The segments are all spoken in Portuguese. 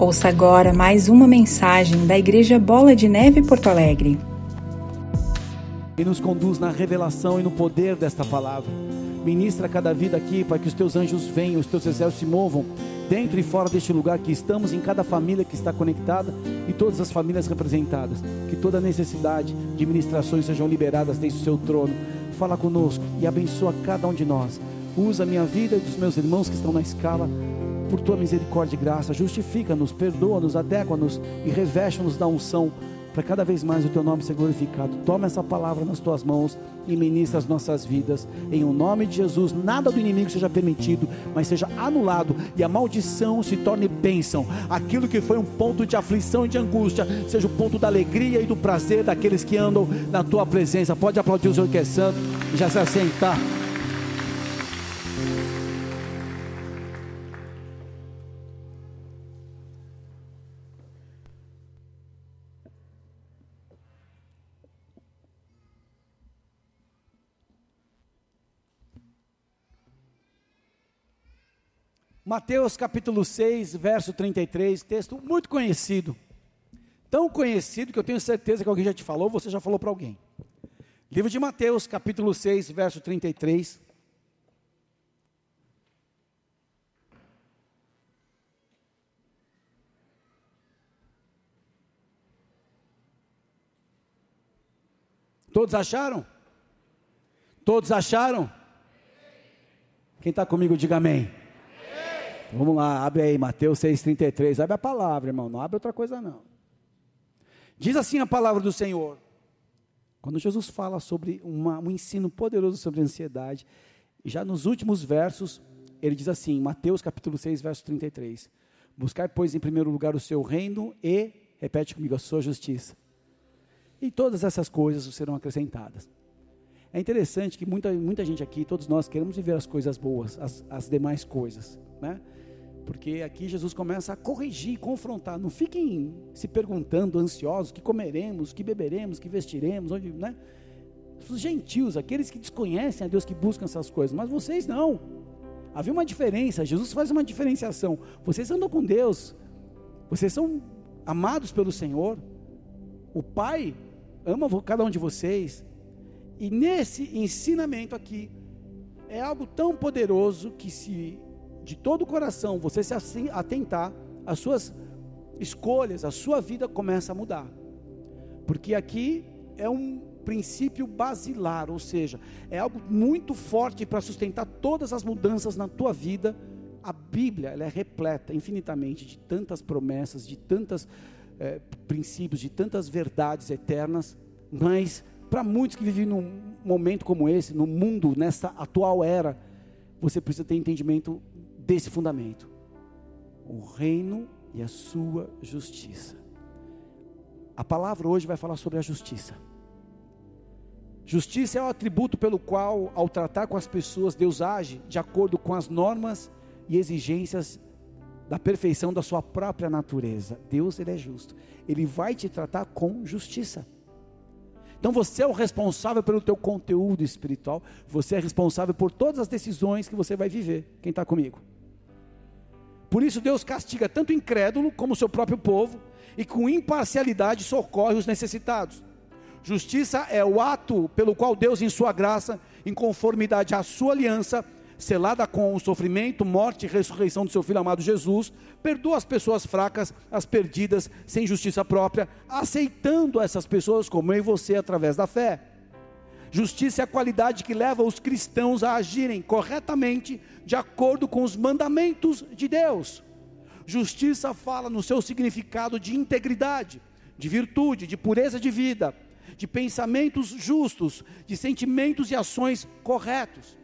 Ouça agora mais uma mensagem da Igreja Bola de Neve Porto Alegre. E nos conduz na revelação e no poder desta palavra. Ministra cada vida aqui para que os teus anjos venham, os teus exércitos se movam dentro e fora deste lugar que estamos, em cada família que está conectada e todas as famílias representadas. Que toda necessidade de ministrações sejam liberadas desde o seu trono. Fala conosco e abençoa cada um de nós. Usa a minha vida e dos meus irmãos que estão na escala por tua misericórdia e graça. Justifica-nos, perdoa-nos, adequa-nos e reveste-nos da unção para cada vez mais o teu nome ser glorificado. Toma essa palavra nas tuas mãos e ministra as nossas vidas. Em o nome de Jesus, nada do inimigo seja permitido, mas seja anulado e a maldição se torne bênção. Aquilo que foi um ponto de aflição e de angústia, seja o ponto da alegria e do prazer daqueles que andam na tua presença. Pode aplaudir o Senhor que é santo e já se assentar. Mateus capítulo 6, verso 33, texto muito conhecido. Tão conhecido que eu tenho certeza que alguém já te falou, você já falou para alguém. Livro de Mateus, capítulo 6, verso 33. Todos acharam? Todos acharam? Quem está comigo, diga amém. Vamos lá, abre aí, Mateus 6,33. Abre a palavra, irmão, não abre outra coisa não. Diz assim a palavra do Senhor. Quando Jesus fala sobre uma, um ensino poderoso sobre ansiedade, já nos últimos versos, ele diz assim, Mateus capítulo 6, verso 33. Buscar, pois, em primeiro lugar o seu reino e, repete comigo, a sua justiça. E todas essas coisas serão acrescentadas. É interessante que muita, muita gente aqui, todos nós queremos viver as coisas boas, as, as demais coisas, né? Porque aqui Jesus começa a corrigir, confrontar. Não fiquem se perguntando, ansiosos, que comeremos, que beberemos, que vestiremos, onde, né? Os gentios, aqueles que desconhecem a Deus, que buscam essas coisas, mas vocês não. Havia uma diferença, Jesus faz uma diferenciação. Vocês andam com Deus, vocês são amados pelo Senhor. O Pai ama cada um de vocês. E nesse ensinamento aqui, é algo tão poderoso que se de todo o coração você se assim, atentar, as suas escolhas, a sua vida começa a mudar. Porque aqui é um princípio basilar, ou seja, é algo muito forte para sustentar todas as mudanças na tua vida. A Bíblia ela é repleta infinitamente de tantas promessas, de tantos é, princípios, de tantas verdades eternas, mas para muitos que vivem num momento como esse, no mundo, nessa atual era, você precisa ter entendimento desse fundamento: o reino e a sua justiça. A palavra hoje vai falar sobre a justiça. Justiça é o atributo pelo qual, ao tratar com as pessoas, Deus age de acordo com as normas e exigências da perfeição da sua própria natureza. Deus, ele é justo. Ele vai te tratar com justiça. Então você é o responsável pelo teu conteúdo espiritual, você é responsável por todas as decisões que você vai viver. Quem está comigo? Por isso Deus castiga tanto o incrédulo como o seu próprio povo, e com imparcialidade socorre os necessitados. Justiça é o ato pelo qual Deus, em sua graça, em conformidade à sua aliança, selada com o sofrimento, morte e ressurreição do seu filho amado Jesus, perdoa as pessoas fracas, as perdidas, sem justiça própria, aceitando essas pessoas como eu e você através da fé. Justiça é a qualidade que leva os cristãos a agirem corretamente de acordo com os mandamentos de Deus. Justiça fala no seu significado de integridade, de virtude, de pureza de vida, de pensamentos justos, de sentimentos e ações corretos.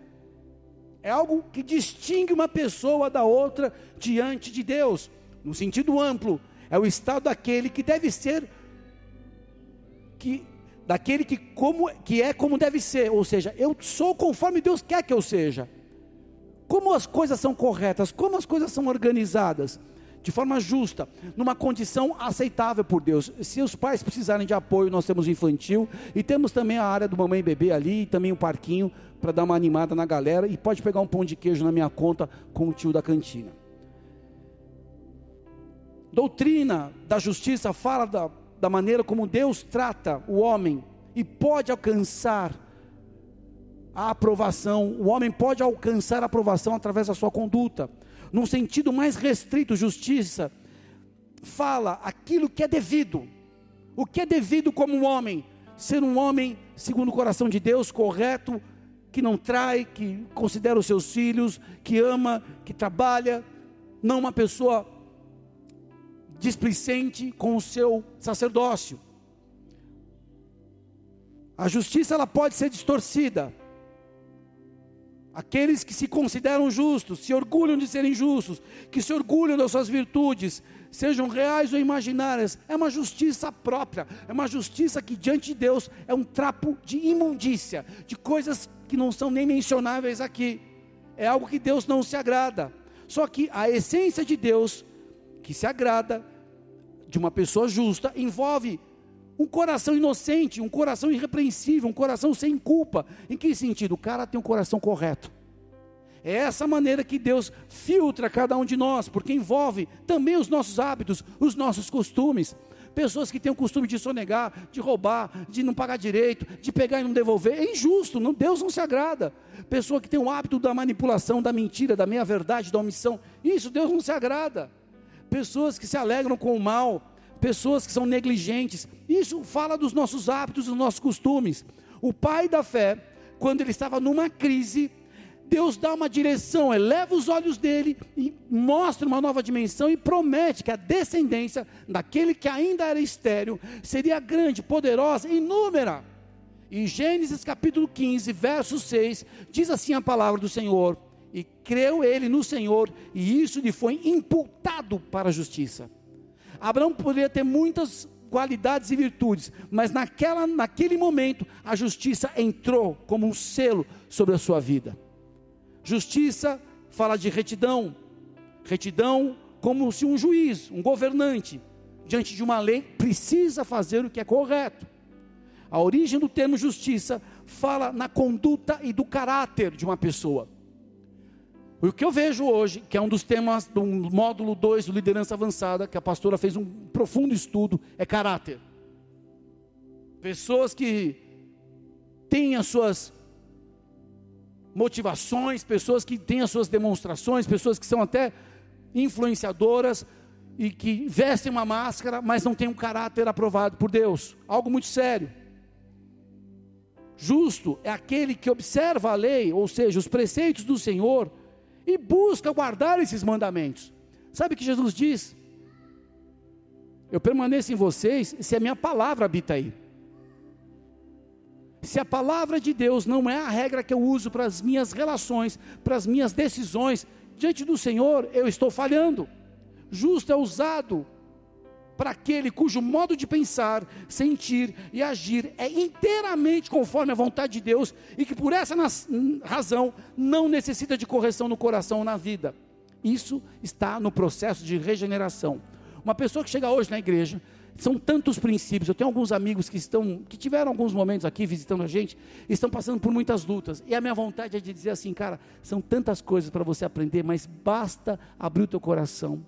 É algo que distingue uma pessoa da outra diante de Deus, no sentido amplo, é o estado daquele que deve ser que daquele que, como, que é como deve ser, ou seja, eu sou conforme Deus quer que eu seja. Como as coisas são corretas, como as coisas são organizadas, de forma justa, numa condição aceitável por Deus. Se os pais precisarem de apoio, nós temos infantil e temos também a área do mamãe e bebê ali, e também o um parquinho para dar uma animada na galera e pode pegar um pão de queijo na minha conta com o tio da cantina. doutrina da justiça fala da, da maneira como Deus trata o homem e pode alcançar a aprovação, o homem pode alcançar a aprovação através da sua conduta. Num sentido mais restrito, justiça fala aquilo que é devido. O que é devido como um homem? Ser um homem segundo o coração de Deus, correto, que não trai, que considera os seus filhos, que ama, que trabalha, não uma pessoa displicente com o seu sacerdócio. A justiça ela pode ser distorcida. Aqueles que se consideram justos, se orgulham de serem justos, que se orgulham das suas virtudes, sejam reais ou imaginárias, é uma justiça própria, é uma justiça que diante de Deus é um trapo de imundícia, de coisas que não são nem mencionáveis aqui. É algo que Deus não se agrada. Só que a essência de Deus, que se agrada de uma pessoa justa, envolve um coração inocente, um coração irrepreensível, um coração sem culpa. Em que sentido? O cara tem um coração correto. É essa maneira que Deus filtra cada um de nós, porque envolve também os nossos hábitos, os nossos costumes. Pessoas que têm o costume de sonegar, de roubar, de não pagar direito, de pegar e não devolver, é injusto, não, Deus não se agrada. Pessoa que tem o hábito da manipulação, da mentira, da meia-verdade, da omissão, isso Deus não se agrada. Pessoas que se alegram com o mal, pessoas que são negligentes. Isso fala dos nossos hábitos, dos nossos costumes. O pai da fé, quando ele estava numa crise, Deus dá uma direção, eleva os olhos dele e mostra uma nova dimensão e promete que a descendência daquele que ainda era estéreo seria grande, poderosa, inúmera. E Gênesis capítulo 15, verso 6, diz assim a palavra do Senhor: creu ele no Senhor, e isso lhe foi imputado para a justiça. Abraão poderia ter muitas qualidades e virtudes, mas naquela, naquele momento a justiça entrou como um selo sobre a sua vida. Justiça fala de retidão, retidão como se um juiz, um governante, diante de uma lei, precisa fazer o que é correto. A origem do termo justiça fala na conduta e do caráter de uma pessoa. O que eu vejo hoje, que é um dos temas do módulo 2 do Liderança Avançada, que a pastora fez um profundo estudo, é caráter. Pessoas que têm as suas motivações, pessoas que têm as suas demonstrações, pessoas que são até influenciadoras e que vestem uma máscara, mas não têm um caráter aprovado por Deus. Algo muito sério. Justo é aquele que observa a lei, ou seja, os preceitos do Senhor e busca guardar esses mandamentos. Sabe o que Jesus diz? Eu permaneço em vocês se a minha palavra habita aí. Se a palavra de Deus não é a regra que eu uso para as minhas relações, para as minhas decisões, diante do Senhor, eu estou falhando. Justo é usado para aquele cujo modo de pensar, sentir e agir é inteiramente conforme a vontade de Deus e que por essa razão não necessita de correção no coração ou na vida. Isso está no processo de regeneração. Uma pessoa que chega hoje na igreja, são tantos princípios. Eu tenho alguns amigos que estão, que tiveram alguns momentos aqui visitando a gente, estão passando por muitas lutas. E a minha vontade é de dizer assim, cara, são tantas coisas para você aprender, mas basta abrir o teu coração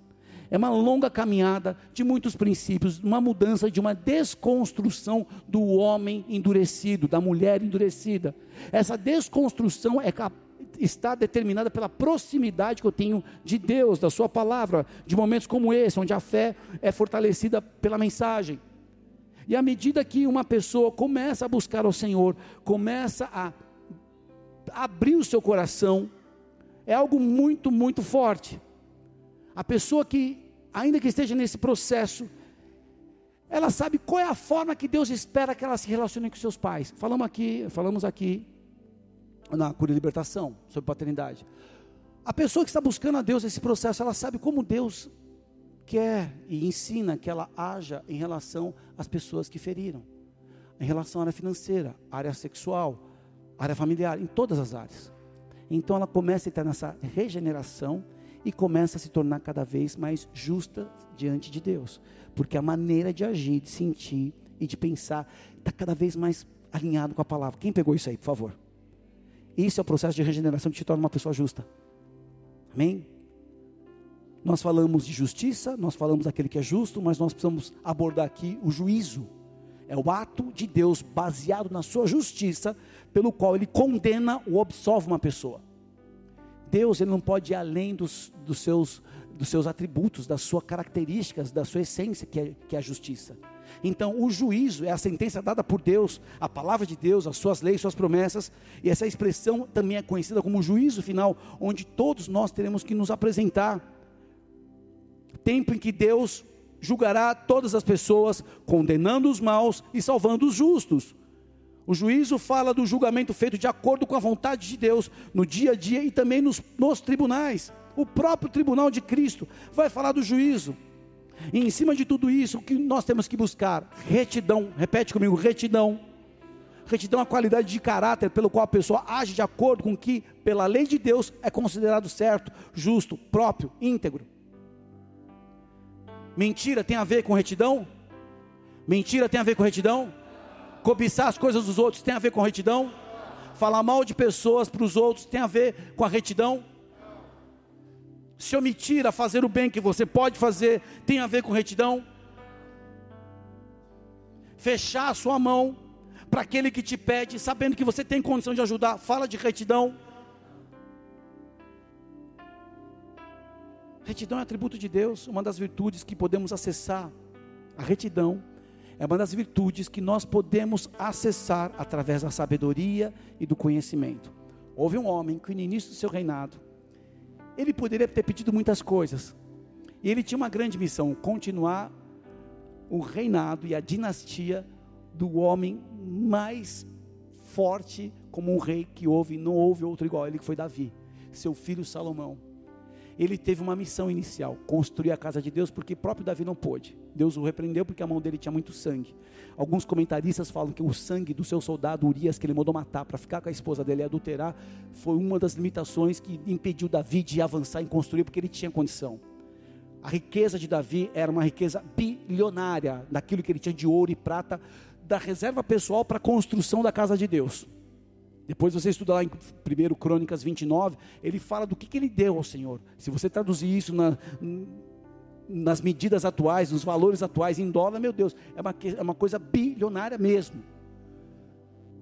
é uma longa caminhada de muitos princípios, uma mudança de uma desconstrução do homem endurecido, da mulher endurecida. Essa desconstrução é está determinada pela proximidade que eu tenho de Deus, da Sua palavra, de momentos como esse, onde a fé é fortalecida pela mensagem. E à medida que uma pessoa começa a buscar o Senhor, começa a abrir o seu coração, é algo muito, muito forte. A pessoa que, ainda que esteja nesse processo, ela sabe qual é a forma que Deus espera que ela se relacione com seus pais. Falamos aqui, falamos aqui na cura e libertação sobre paternidade. A pessoa que está buscando a Deus esse processo, ela sabe como Deus quer e ensina que ela haja em relação às pessoas que feriram, em relação à área financeira, área sexual, área familiar, em todas as áreas. Então ela começa a estar nessa regeneração e começa a se tornar cada vez mais justa diante de Deus, porque a maneira de agir, de sentir e de pensar está cada vez mais alinhado com a palavra. Quem pegou isso aí, por favor? Isso é o processo de regeneração que te torna uma pessoa justa. Amém? nós falamos de justiça, nós falamos daquele que é justo, mas nós precisamos abordar aqui o juízo. É o ato de Deus baseado na sua justiça, pelo qual ele condena ou absolve uma pessoa. Deus ele não pode ir além dos, dos, seus, dos seus atributos, das suas características, da sua essência, que é, que é a justiça. Então, o juízo é a sentença dada por Deus, a palavra de Deus, as suas leis, suas promessas, e essa expressão também é conhecida como juízo final, onde todos nós teremos que nos apresentar tempo em que Deus julgará todas as pessoas, condenando os maus e salvando os justos. O juízo fala do julgamento feito de acordo com a vontade de Deus no dia a dia e também nos, nos tribunais. O próprio tribunal de Cristo vai falar do juízo. E em cima de tudo isso, o que nós temos que buscar? Retidão. Repete comigo: retidão. Retidão é a qualidade de caráter pelo qual a pessoa age de acordo com o que, pela lei de Deus, é considerado certo, justo, próprio, íntegro. Mentira tem a ver com retidão? Mentira tem a ver com retidão? Cobiçar as coisas dos outros tem a ver com retidão? Falar mal de pessoas para os outros tem a ver com a retidão? Se omitir a fazer o bem que você pode fazer tem a ver com retidão? Fechar a sua mão para aquele que te pede, sabendo que você tem condição de ajudar, fala de retidão? Retidão é atributo de Deus, uma das virtudes que podemos acessar. A retidão é uma das virtudes que nós podemos acessar através da sabedoria e do conhecimento. Houve um homem que no início do seu reinado, ele poderia ter pedido muitas coisas. E ele tinha uma grande missão, continuar o reinado e a dinastia do homem mais forte como um rei que houve, não houve outro igual ele, que foi Davi, seu filho Salomão ele teve uma missão inicial, construir a casa de Deus, porque próprio Davi não pôde. Deus o repreendeu porque a mão dele tinha muito sangue. Alguns comentaristas falam que o sangue do seu soldado Urias, que ele mandou matar para ficar com a esposa dele e adulterar, foi uma das limitações que impediu Davi de avançar em construir, porque ele tinha condição. A riqueza de Davi era uma riqueza bilionária, daquilo que ele tinha de ouro e prata, da reserva pessoal para a construção da casa de Deus. Depois você estuda lá em 1 Crônicas 29, ele fala do que, que ele deu ao Senhor. Se você traduzir isso na, nas medidas atuais, nos valores atuais, em dólar, meu Deus, é uma, é uma coisa bilionária mesmo.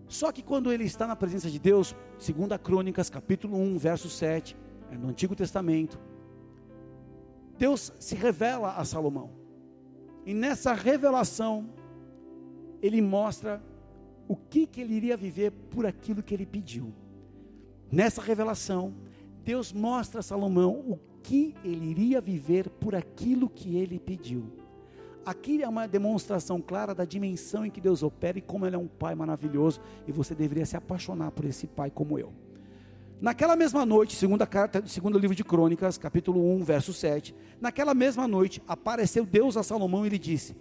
Só que quando ele está na presença de Deus, 2 Crônicas, capítulo 1, verso 7, é no Antigo Testamento, Deus se revela a Salomão. E nessa revelação, ele mostra o que, que ele iria viver por aquilo que ele pediu. Nessa revelação, Deus mostra a Salomão o que ele iria viver por aquilo que ele pediu. Aqui é uma demonstração clara da dimensão em que Deus opera e como Ele é um Pai maravilhoso e você deveria se apaixonar por esse Pai como eu. Naquela mesma noite, segunda carta, segundo livro de Crônicas, capítulo 1, verso 7, naquela mesma noite apareceu Deus a Salomão e lhe disse: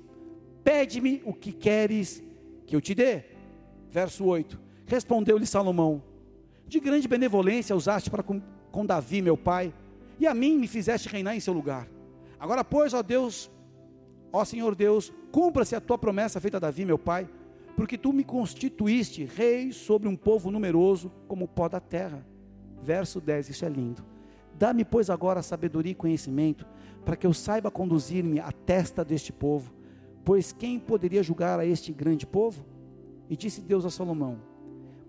Pede-me o que queres que eu te dê. Verso 8: Respondeu-lhe Salomão: De grande benevolência usaste para com, com Davi, meu pai, e a mim me fizeste reinar em seu lugar. Agora, pois, ó Deus, ó Senhor Deus, cumpra-se a tua promessa feita a Davi, meu pai, porque tu me constituíste rei sobre um povo numeroso como o pó da terra. Verso 10, isso é lindo. Dá-me, pois, agora sabedoria e conhecimento, para que eu saiba conduzir-me à testa deste povo, pois quem poderia julgar a este grande povo? E disse Deus a Salomão: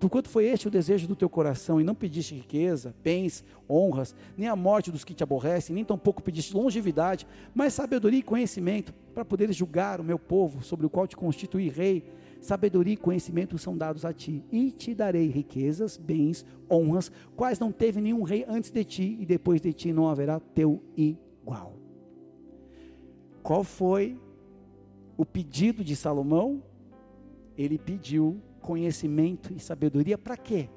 Porquanto foi este o desejo do teu coração, e não pediste riqueza, bens, honras, nem a morte dos que te aborrecem, nem tampouco pediste longevidade, mas sabedoria e conhecimento, para poderes julgar o meu povo, sobre o qual te constituí rei. Sabedoria e conhecimento são dados a ti, e te darei riquezas, bens, honras, quais não teve nenhum rei antes de ti, e depois de ti não haverá teu igual. Qual foi o pedido de Salomão? Ele pediu conhecimento e sabedoria para quê?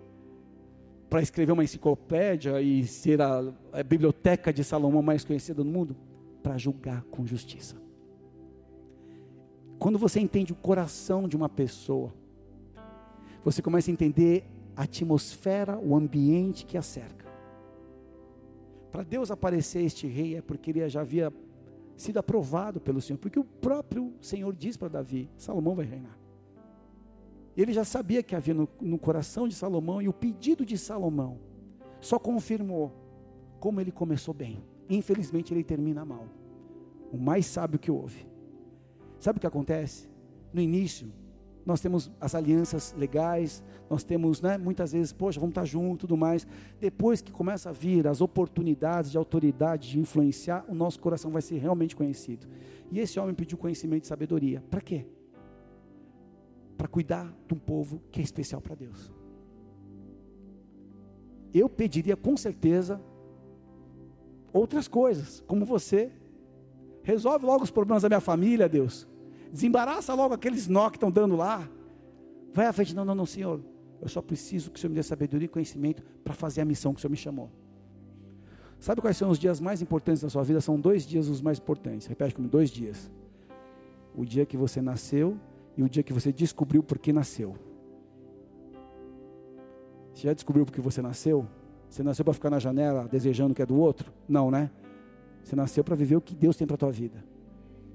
Para escrever uma enciclopédia e ser a, a biblioteca de Salomão mais conhecida do mundo? Para julgar com justiça. Quando você entende o coração de uma pessoa, você começa a entender a atmosfera, o ambiente que a cerca. Para Deus aparecer este rei é porque ele já havia sido aprovado pelo Senhor, porque o próprio Senhor diz para Davi: Salomão vai reinar. Ele já sabia que havia no, no coração de Salomão e o pedido de Salomão só confirmou como ele começou bem. infelizmente ele termina mal. O mais sábio que houve. Sabe o que acontece? No início, nós temos as alianças legais, nós temos, né, muitas vezes, poxa, vamos estar juntos, tudo mais. Depois que começa a vir as oportunidades de autoridade, de influenciar, o nosso coração vai ser realmente conhecido. E esse homem pediu conhecimento e sabedoria. Para quê? Para cuidar de um povo que é especial para Deus. Eu pediria com certeza outras coisas, como você. Resolve logo os problemas da minha família, Deus. Desembaraça logo aqueles nó que estão dando lá. Vai à frente, não, não, não, Senhor. Eu só preciso que o Senhor me dê sabedoria e conhecimento para fazer a missão que o Senhor me chamou. Sabe quais são os dias mais importantes da sua vida? São dois dias os mais importantes. Repete comigo: dois dias. O dia que você nasceu e o dia que você descobriu por que nasceu. Você já descobriu por que você nasceu? Você nasceu para ficar na janela desejando o que é do outro? Não, né? Você nasceu para viver o que Deus tem para a tua vida.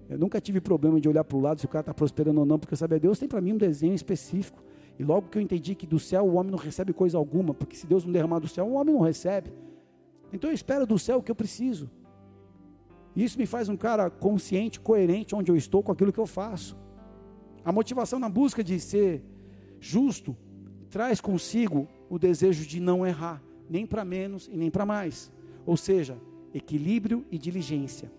Eu nunca tive problema de olhar para o lado se o cara está prosperando ou não, porque sabe, Deus tem para mim um desenho específico. E logo que eu entendi que do céu o homem não recebe coisa alguma, porque se Deus não derramar do céu, o homem não recebe. Então eu espero do céu o que eu preciso. Isso me faz um cara consciente, coerente onde eu estou com aquilo que eu faço. A motivação na busca de ser justo traz consigo o desejo de não errar, nem para menos e nem para mais. Ou seja, equilíbrio e diligência.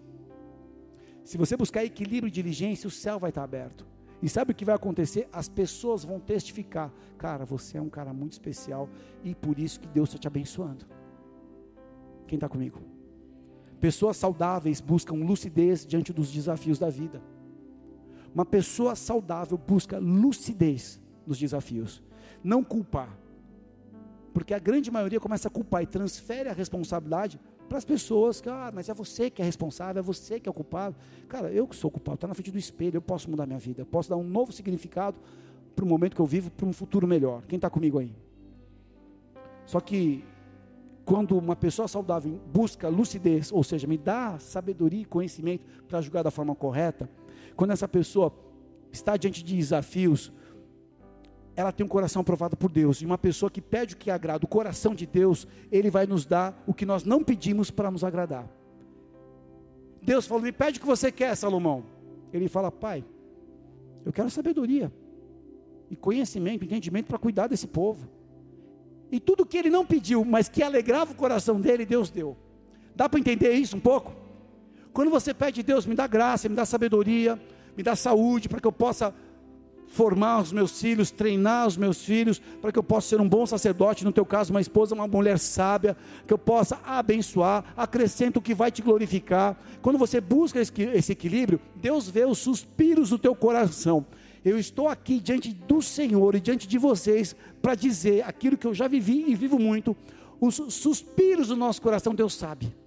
Se você buscar equilíbrio e diligência, o céu vai estar aberto. E sabe o que vai acontecer? As pessoas vão testificar: cara, você é um cara muito especial e por isso que Deus está te abençoando. Quem está comigo? Pessoas saudáveis buscam lucidez diante dos desafios da vida. Uma pessoa saudável busca lucidez nos desafios, não culpar. Porque a grande maioria começa a culpar e transfere a responsabilidade para as pessoas que, ah, mas é você que é responsável, é você que é o culpado. Cara, eu que sou o culpado, está na frente do espelho, eu posso mudar minha vida, eu posso dar um novo significado para o momento que eu vivo, para um futuro melhor. Quem está comigo aí? Só que quando uma pessoa saudável busca lucidez, ou seja, me dá sabedoria e conhecimento para julgar da forma correta, quando essa pessoa está diante de desafios, ela tem um coração aprovado por Deus. E uma pessoa que pede o que agrada o coração de Deus, Ele vai nos dar o que nós não pedimos para nos agradar. Deus falou: Me pede o que você quer, Salomão. Ele fala: Pai, eu quero sabedoria, e conhecimento, entendimento para cuidar desse povo. E tudo que ele não pediu, mas que alegrava o coração dele, Deus deu. Dá para entender isso um pouco? Quando você pede, Deus, me dá graça, me dá sabedoria, me dá saúde, para que eu possa formar os meus filhos, treinar os meus filhos, para que eu possa ser um bom sacerdote, no teu caso, uma esposa, uma mulher sábia, que eu possa abençoar, acrescenta o que vai te glorificar. Quando você busca esse equilíbrio, Deus vê os suspiros do teu coração. Eu estou aqui diante do Senhor e diante de vocês para dizer aquilo que eu já vivi e vivo muito. Os suspiros do nosso coração, Deus sabe.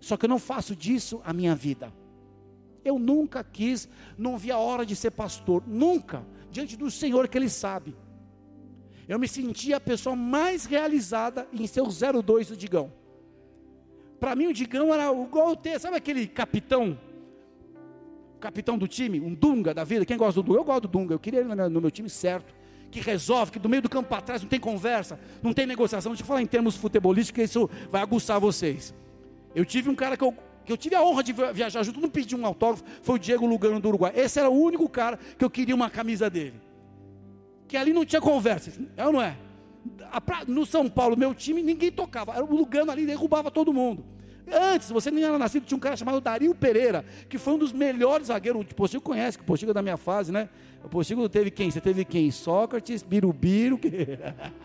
Só que eu não faço disso a minha vida. Eu nunca quis, não vi a hora de ser pastor, nunca, diante do Senhor que Ele sabe. Eu me sentia a pessoa mais realizada em ser o 02 do Digão. Para mim, o Digão era igual ter, sabe aquele capitão? Capitão do time, um Dunga da vida. Quem gosta do Dunga? Eu gosto do Dunga. Eu queria ele no meu time certo. Que resolve, que do meio do campo para trás não tem conversa, não tem negociação. Deixa eu falar em termos futebolísticos, que isso vai aguçar vocês. Eu tive um cara que eu que eu tive a honra de viajar junto, não pedi um autógrafo, foi o Diego Lugano do Uruguai. Esse era o único cara que eu queria uma camisa dele. Que ali não tinha conversa, é ou não é? No São Paulo, meu time, ninguém tocava. Era o Lugano ali, derrubava todo mundo. Antes, você nem era nascido, tinha um cara chamado Dario Pereira, que foi um dos melhores zagueiros. O Postigo conhece, o Postigo é da minha fase, né? O Postigo teve quem? Você teve quem? Sócrates, Birubiru. Que...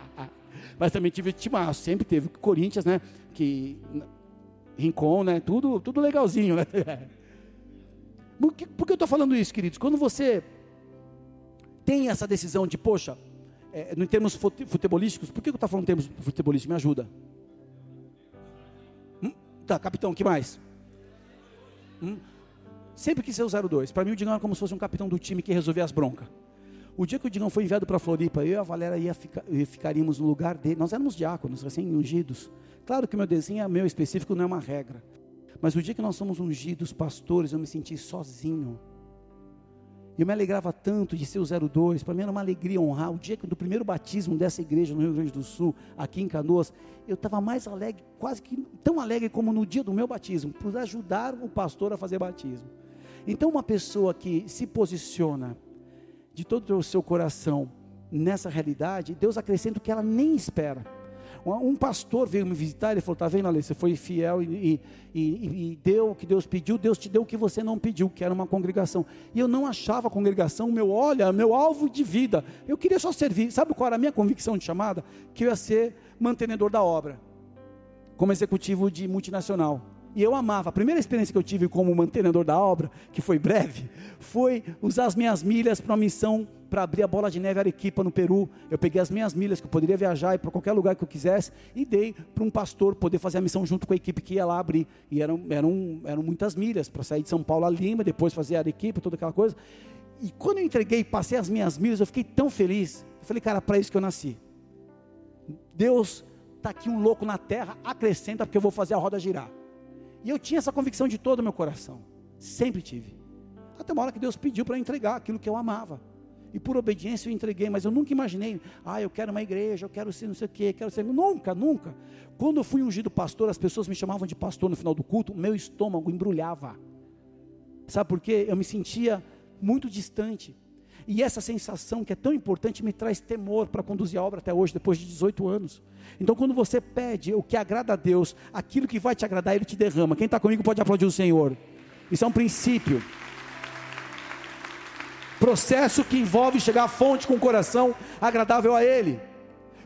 Mas também tive Timaço, sempre teve Corinthians, né? Que Rincon, né? Tudo, tudo legalzinho, né? Por que, por que eu estou falando isso, queridos? Quando você tem essa decisão de, poxa, é, em termos futebolísticos, por que eu estou falando em termos futebolísticos? Me ajuda. Hum? Tá, capitão, que mais? Hum? Sempre quis ser o 02. Para mim, o Digão era como se fosse um capitão do time que resolvia as broncas. O dia que o Digão foi enviado para Floripa, eu e a Valéria ia ficar, ficaríamos no lugar dele. Nós éramos diáconos, recém-ungidos. Claro que meu desenho é meu específico, não é uma regra. Mas o dia que nós somos ungidos pastores, eu me senti sozinho. Eu me alegrava tanto de ser o 02, para mim era uma alegria honrar. O dia do primeiro batismo dessa igreja no Rio Grande do Sul, aqui em Canoas, eu estava mais alegre, quase que tão alegre como no dia do meu batismo, por ajudar o pastor a fazer batismo. Então, uma pessoa que se posiciona de todo o seu coração nessa realidade, Deus acrescenta o que ela nem espera. Um pastor veio me visitar, ele falou: Está vendo, Ale, você foi fiel e, e, e, deu o que Deus pediu, Deus te deu o que você não pediu, que era uma congregação. E eu não achava a congregação meu, olha, meu alvo de vida. Eu queria só servir. Sabe qual era a minha convicção de chamada? Que eu ia ser mantenedor da obra, como executivo de multinacional. E eu amava. A primeira experiência que eu tive como mantenedor da obra, que foi breve, foi usar as minhas milhas para uma missão para abrir a bola de neve Arequipa no Peru. Eu peguei as minhas milhas que eu poderia viajar e para qualquer lugar que eu quisesse e dei para um pastor poder fazer a missão junto com a equipe que ia lá abrir. E eram, eram, eram muitas milhas para sair de São Paulo a Lima, depois fazer Arequipa, toda aquela coisa. E quando eu entreguei, passei as minhas milhas, eu fiquei tão feliz. Eu falei, cara, para isso que eu nasci. Deus está aqui um louco na terra, acrescenta porque eu vou fazer a roda girar. E eu tinha essa convicção de todo o meu coração. Sempre tive. Até uma hora que Deus pediu para entregar aquilo que eu amava. E por obediência eu entreguei, mas eu nunca imaginei, ah, eu quero uma igreja, eu quero ser não sei o quê, quero ser. Nunca, nunca. Quando eu fui ungido pastor, as pessoas me chamavam de pastor no final do culto, meu estômago embrulhava. Sabe por quê? Eu me sentia muito distante. E essa sensação que é tão importante me traz temor para conduzir a obra até hoje, depois de 18 anos. Então, quando você pede o que agrada a Deus, aquilo que vai te agradar, Ele te derrama. Quem está comigo pode aplaudir o Senhor. Isso é um princípio. Processo que envolve chegar à fonte com o coração agradável a Ele.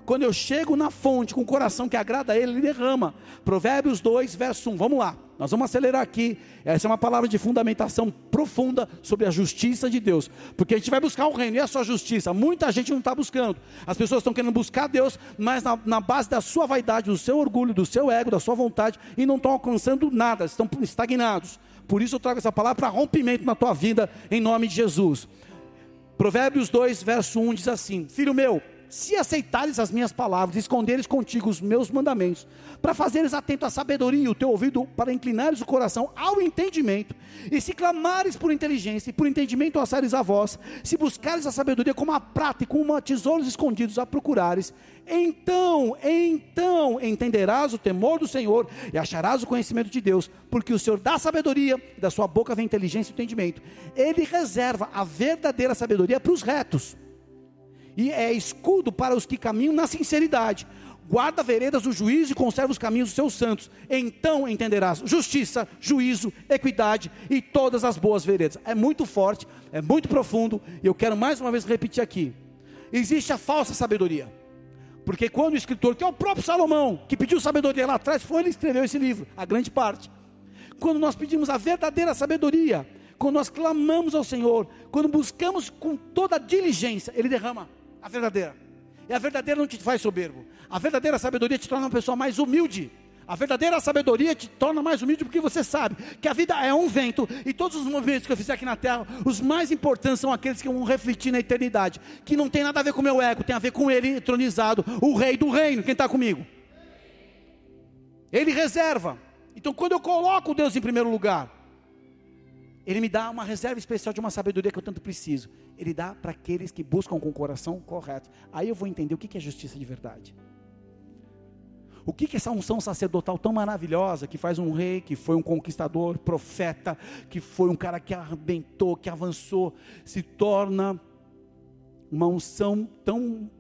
Quando eu chego na fonte com o coração que agrada a Ele, Ele derrama. Provérbios 2, verso 1. Vamos lá. Nós vamos acelerar aqui. Essa é uma palavra de fundamentação profunda sobre a justiça de Deus. Porque a gente vai buscar o reino e a sua justiça. Muita gente não está buscando. As pessoas estão querendo buscar Deus, mas na, na, base da sua vaidade, do seu orgulho, do seu ego, da sua vontade, e não estão alcançando nada, estão estagnados. Por isso eu trago essa palavra para rompimento na tua vida, em nome de Jesus. Provérbios 2, verso 1 diz assim: Filho meu, se aceitares as minhas palavras, esconderes contigo os meus mandamentos, para fazeres atento à sabedoria e o teu ouvido, para inclinares o coração ao entendimento, e se clamares por inteligência e por entendimento alçares a voz, se buscares a sabedoria como a prata e como tesouros escondidos a procurares, então, então entenderás o temor do Senhor e acharás o conhecimento de Deus, porque o Senhor dá sabedoria, e da sua boca vem inteligência e entendimento. Ele reserva a verdadeira sabedoria para os retos e é escudo para os que caminham na sinceridade. Guarda veredas do juízo e conserva os caminhos dos seus santos. Então entenderás justiça, juízo, equidade e todas as boas veredas. É muito forte, é muito profundo, e eu quero mais uma vez repetir aqui. Existe a falsa sabedoria. Porque quando o escritor, que é o próprio Salomão, que pediu sabedoria lá atrás, foi ele que escreveu esse livro, a grande parte. Quando nós pedimos a verdadeira sabedoria, quando nós clamamos ao Senhor, quando buscamos com toda diligência, Ele derrama a verdadeira. E a verdadeira não te faz soberbo. A verdadeira sabedoria te torna uma pessoa mais humilde. A verdadeira sabedoria te torna mais humilde porque você sabe que a vida é um vento e todos os movimentos que eu fizer aqui na terra, os mais importantes são aqueles que vão refletir na eternidade, que não tem nada a ver com o meu ego, tem a ver com ele entronizado, o rei do reino. Quem está comigo? Ele reserva. Então, quando eu coloco Deus em primeiro lugar, Ele me dá uma reserva especial de uma sabedoria que eu tanto preciso. Ele dá para aqueles que buscam com o coração correto. Aí eu vou entender o que é justiça de verdade. O que é essa unção sacerdotal tão maravilhosa que faz um rei, que foi um conquistador, profeta, que foi um cara que arrebentou, que avançou, se torna uma unção tão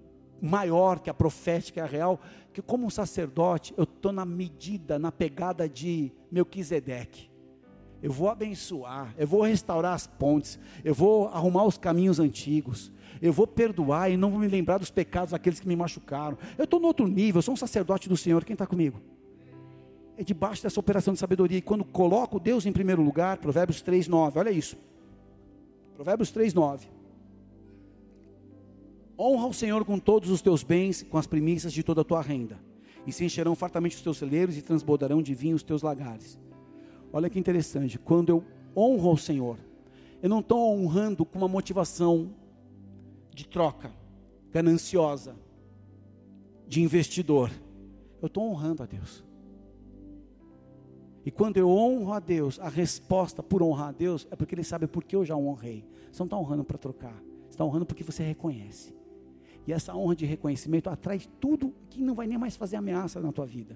maior que a profética, a real, que como um sacerdote eu estou na medida, na pegada de Melquisedeque eu vou abençoar, eu vou restaurar as pontes, eu vou arrumar os caminhos antigos, eu vou perdoar e não vou me lembrar dos pecados daqueles que me machucaram. Eu estou no outro nível, eu sou um sacerdote do Senhor, quem está comigo? É debaixo dessa operação de sabedoria, e quando coloco Deus em primeiro lugar, Provérbios 3, 9, olha isso. Provérbios 3, 9. Honra o Senhor com todos os teus bens, com as primícias de toda a tua renda, e se encherão fartamente os teus celeiros e transbordarão de vinho os teus lagares. Olha que interessante, quando eu honro ao Senhor, eu não estou honrando com uma motivação de troca, gananciosa, de investidor. Eu estou honrando a Deus. E quando eu honro a Deus, a resposta por honrar a Deus é porque Ele sabe por que eu já honrei. Você não está honrando para trocar, você está honrando porque você reconhece. E essa honra de reconhecimento atrai tudo que não vai nem mais fazer ameaça na tua vida.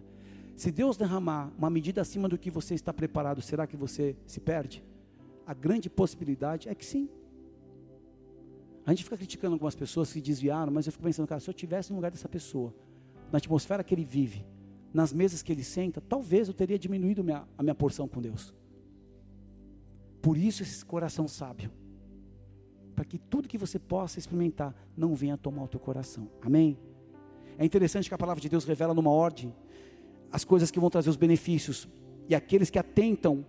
Se Deus derramar uma medida acima do que você está preparado, será que você se perde? A grande possibilidade é que sim. A gente fica criticando algumas pessoas que desviaram, mas eu fico pensando, cara, se eu tivesse no lugar dessa pessoa, na atmosfera que ele vive, nas mesas que ele senta, talvez eu teria diminuído minha, a minha porção com Deus. Por isso esse coração sábio para que tudo que você possa experimentar não venha tomar o teu coração. Amém? É interessante que a palavra de Deus revela numa ordem as coisas que vão trazer os benefícios e aqueles que atentam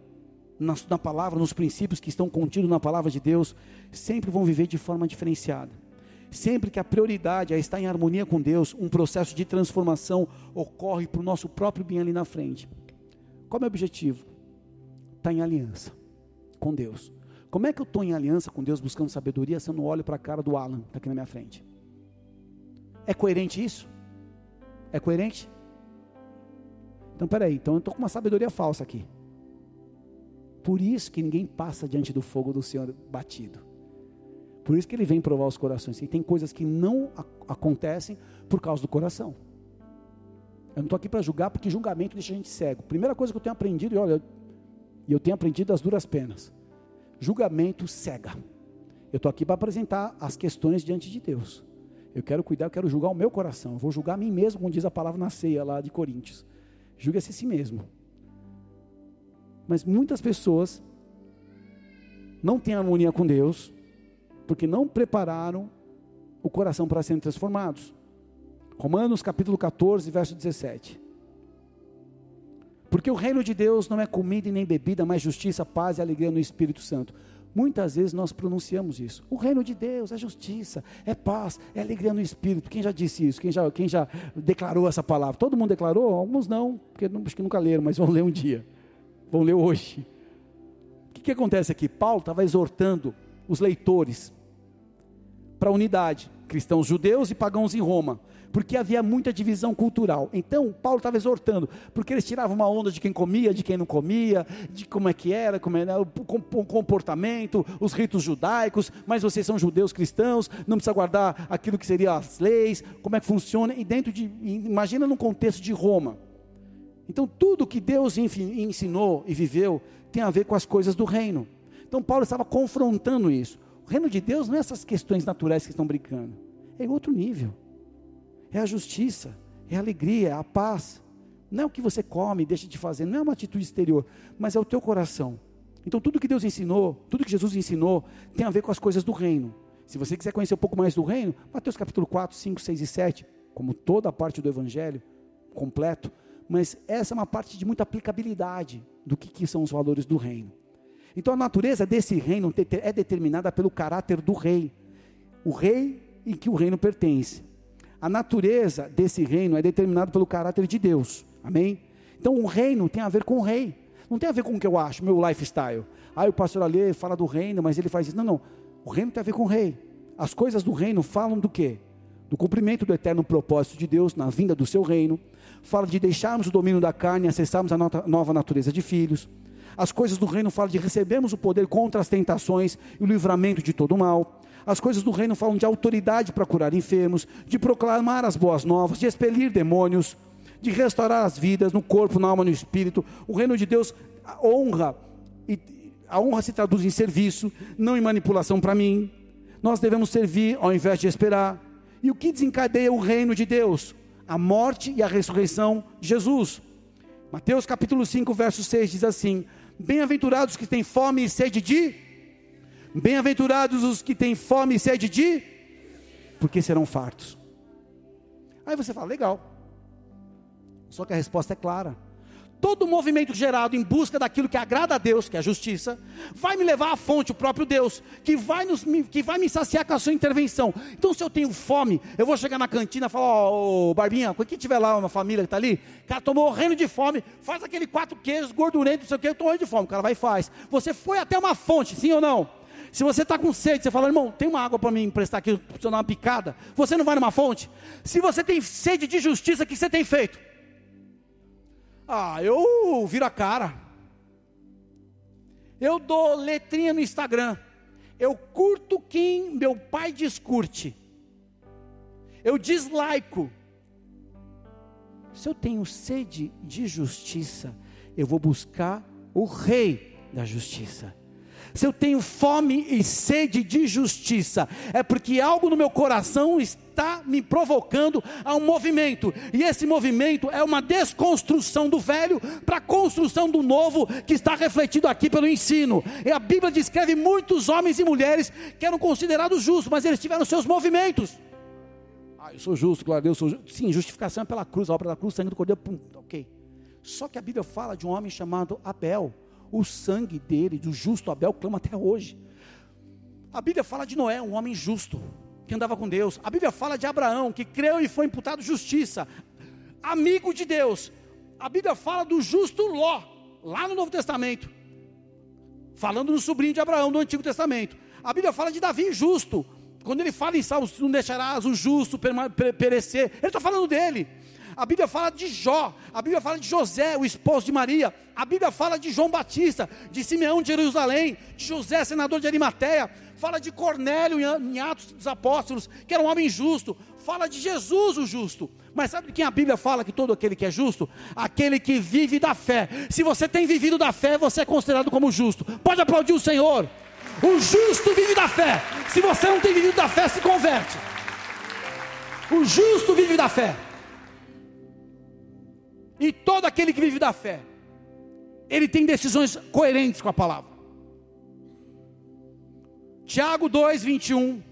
na, na palavra, nos princípios que estão contidos na palavra de Deus, sempre vão viver de forma diferenciada. Sempre que a prioridade é estar em harmonia com Deus, um processo de transformação ocorre para o nosso próprio bem ali na frente. Qual é o objetivo? Estar tá em aliança com Deus. Como é que eu estou em aliança com Deus buscando sabedoria se eu não olho para a cara do Alan, está aqui na minha frente? É coerente isso? É coerente? Então peraí, então eu estou com uma sabedoria falsa aqui. Por isso que ninguém passa diante do fogo do Senhor batido. Por isso que ele vem provar os corações. E tem coisas que não acontecem por causa do coração. Eu não estou aqui para julgar, porque julgamento deixa a gente cego. Primeira coisa que eu tenho aprendido, e olha, eu tenho aprendido as duras penas julgamento cega. Eu estou aqui para apresentar as questões diante de Deus. Eu quero cuidar, eu quero julgar o meu coração. Eu vou julgar a mim mesmo, como diz a palavra na ceia lá de Coríntios. Julgue-se a si mesmo. Mas muitas pessoas não têm harmonia com Deus, porque não prepararam o coração para serem transformados. Romanos capítulo 14, verso 17. Porque o reino de Deus não é comida e nem bebida, mas justiça, paz e alegria no Espírito Santo. Muitas vezes nós pronunciamos isso. O reino de Deus é justiça, é paz, é alegria no Espírito. Quem já disse isso? Quem já, quem já declarou essa palavra? Todo mundo declarou? Alguns não, porque acho que nunca leram, mas vão ler um dia. Vão ler hoje. O que, que acontece aqui? Paulo estava exortando os leitores para a unidade, cristãos judeus e pagãos em Roma porque havia muita divisão cultural. Então, Paulo estava exortando, porque eles tiravam uma onda de quem comia, de quem não comia, de como é que era, como era o comportamento, os ritos judaicos, mas vocês são judeus cristãos, não precisa guardar aquilo que seriam as leis, como é que funciona, e dentro de, imagina num contexto de Roma. Então, tudo que Deus ensinou e viveu tem a ver com as coisas do reino. Então, Paulo estava confrontando isso. O reino de Deus não é essas questões naturais que estão brincando, é outro nível é a justiça, é a alegria, é a paz. Não é o que você come deixa de fazer, não é uma atitude exterior, mas é o teu coração. Então tudo que Deus ensinou, tudo que Jesus ensinou, tem a ver com as coisas do reino. Se você quiser conhecer um pouco mais do reino, Mateus capítulo 4, 5, 6 e 7, como toda a parte do evangelho completo, mas essa é uma parte de muita aplicabilidade do que, que são os valores do reino. Então a natureza desse reino é determinada pelo caráter do rei, o rei em que o reino pertence. A natureza desse reino é determinada pelo caráter de Deus. Amém? Então o reino tem a ver com o rei. Não tem a ver com o que eu acho, meu lifestyle. Ah, o pastor ali fala do reino, mas ele faz isso. Não, não. O reino tem a ver com o rei. As coisas do reino falam do quê? Do cumprimento do eterno propósito de Deus na vinda do seu reino. Fala de deixarmos o domínio da carne e acessarmos a nova natureza de filhos. As coisas do reino falam de recebermos o poder contra as tentações e o livramento de todo o mal. As coisas do reino falam de autoridade para curar enfermos, de proclamar as boas novas, de expelir demônios, de restaurar as vidas no corpo, na alma, no espírito. O reino de Deus honra e a honra se traduz em serviço, não em manipulação para mim. Nós devemos servir ao invés de esperar. E o que desencadeia o reino de Deus? A morte e a ressurreição de Jesus. Mateus capítulo 5, verso 6 diz assim: Bem-aventurados que têm fome e sede de Bem-aventurados os que têm fome e sede de, porque serão fartos. Aí você fala, legal. Só que a resposta é clara. Todo movimento gerado em busca daquilo que agrada a Deus, que é a justiça, vai me levar à fonte, o próprio Deus, que vai, nos, que vai me saciar com a sua intervenção. Então, se eu tenho fome, eu vou chegar na cantina e falar: Ó, oh, Barbinha, quem tiver lá, uma família que está ali, cara, tomou morrendo de fome, faz aquele quatro queijos, gordurento, não sei o que, eu estou morrendo de fome. O cara vai e faz. Você foi até uma fonte, sim ou não? Se você está com sede, você fala, irmão, tem uma água para me emprestar aqui, para dar uma picada. Você não vai numa fonte? Se você tem sede de justiça, o que você tem feito? Ah, eu viro a cara. Eu dou letrinha no Instagram. Eu curto quem meu pai descurte. Eu dislike. Se eu tenho sede de justiça, eu vou buscar o rei da justiça. Se eu tenho fome e sede de justiça, é porque algo no meu coração está me provocando a um movimento, e esse movimento é uma desconstrução do velho para a construção do novo, que está refletido aqui pelo ensino. E a Bíblia descreve muitos homens e mulheres que eram considerados justos, mas eles tiveram seus movimentos. Ah, eu sou justo, glória a Deus, sou justo. Sim, justificação é pela cruz, a obra da cruz, sangue do cordeiro, pum, ok. Só que a Bíblia fala de um homem chamado Abel o sangue dele, do justo Abel, clama até hoje. A Bíblia fala de Noé, um homem justo, que andava com Deus. A Bíblia fala de Abraão, que creu e foi imputado justiça, amigo de Deus. A Bíblia fala do justo Ló, lá no Novo Testamento, falando no sobrinho de Abraão do Antigo Testamento. A Bíblia fala de Davi justo, quando ele fala em Salmos, não deixarás o justo perecer, ele está falando dele. A Bíblia fala de Jó, a Bíblia fala de José, o esposo de Maria, a Bíblia fala de João Batista, de Simeão de Jerusalém, de José, senador de Arimateia, fala de Cornélio em Atos dos Apóstolos, que era um homem justo, fala de Jesus o justo. Mas sabe de quem a Bíblia fala que todo aquele que é justo? Aquele que vive da fé. Se você tem vivido da fé, você é considerado como justo. Pode aplaudir o Senhor. O justo vive da fé. Se você não tem vivido da fé, se converte. O justo vive da fé. E todo aquele que vive da fé, ele tem decisões coerentes com a palavra. Tiago 2, 21.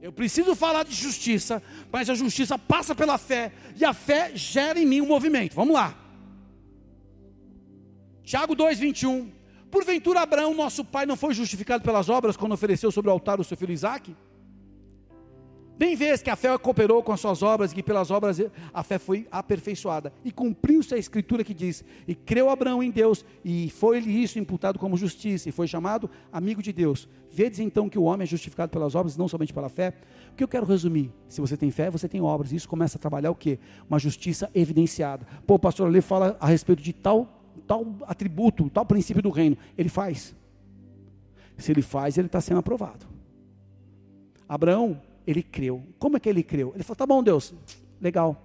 Eu preciso falar de justiça, mas a justiça passa pela fé, e a fé gera em mim um movimento. Vamos lá. Tiago 2, 21. Porventura Abraão, nosso pai, não foi justificado pelas obras quando ofereceu sobre o altar o seu filho Isaque? Bem vês que a fé cooperou com as suas obras e que pelas obras a fé foi aperfeiçoada. E cumpriu-se a escritura que diz: E creu Abraão em Deus, e foi-lhe isso imputado como justiça, e foi chamado amigo de Deus. Vedes então que o homem é justificado pelas obras, não somente pela fé. O que eu quero resumir? Se você tem fé, você tem obras. Isso começa a trabalhar o quê? Uma justiça evidenciada. Pô, o pastor Ali fala a respeito de tal, tal atributo, tal princípio do reino. Ele faz. Se ele faz, ele está sendo aprovado. Abraão ele creu. Como é que ele creu? Ele falou: tá bom, Deus, legal.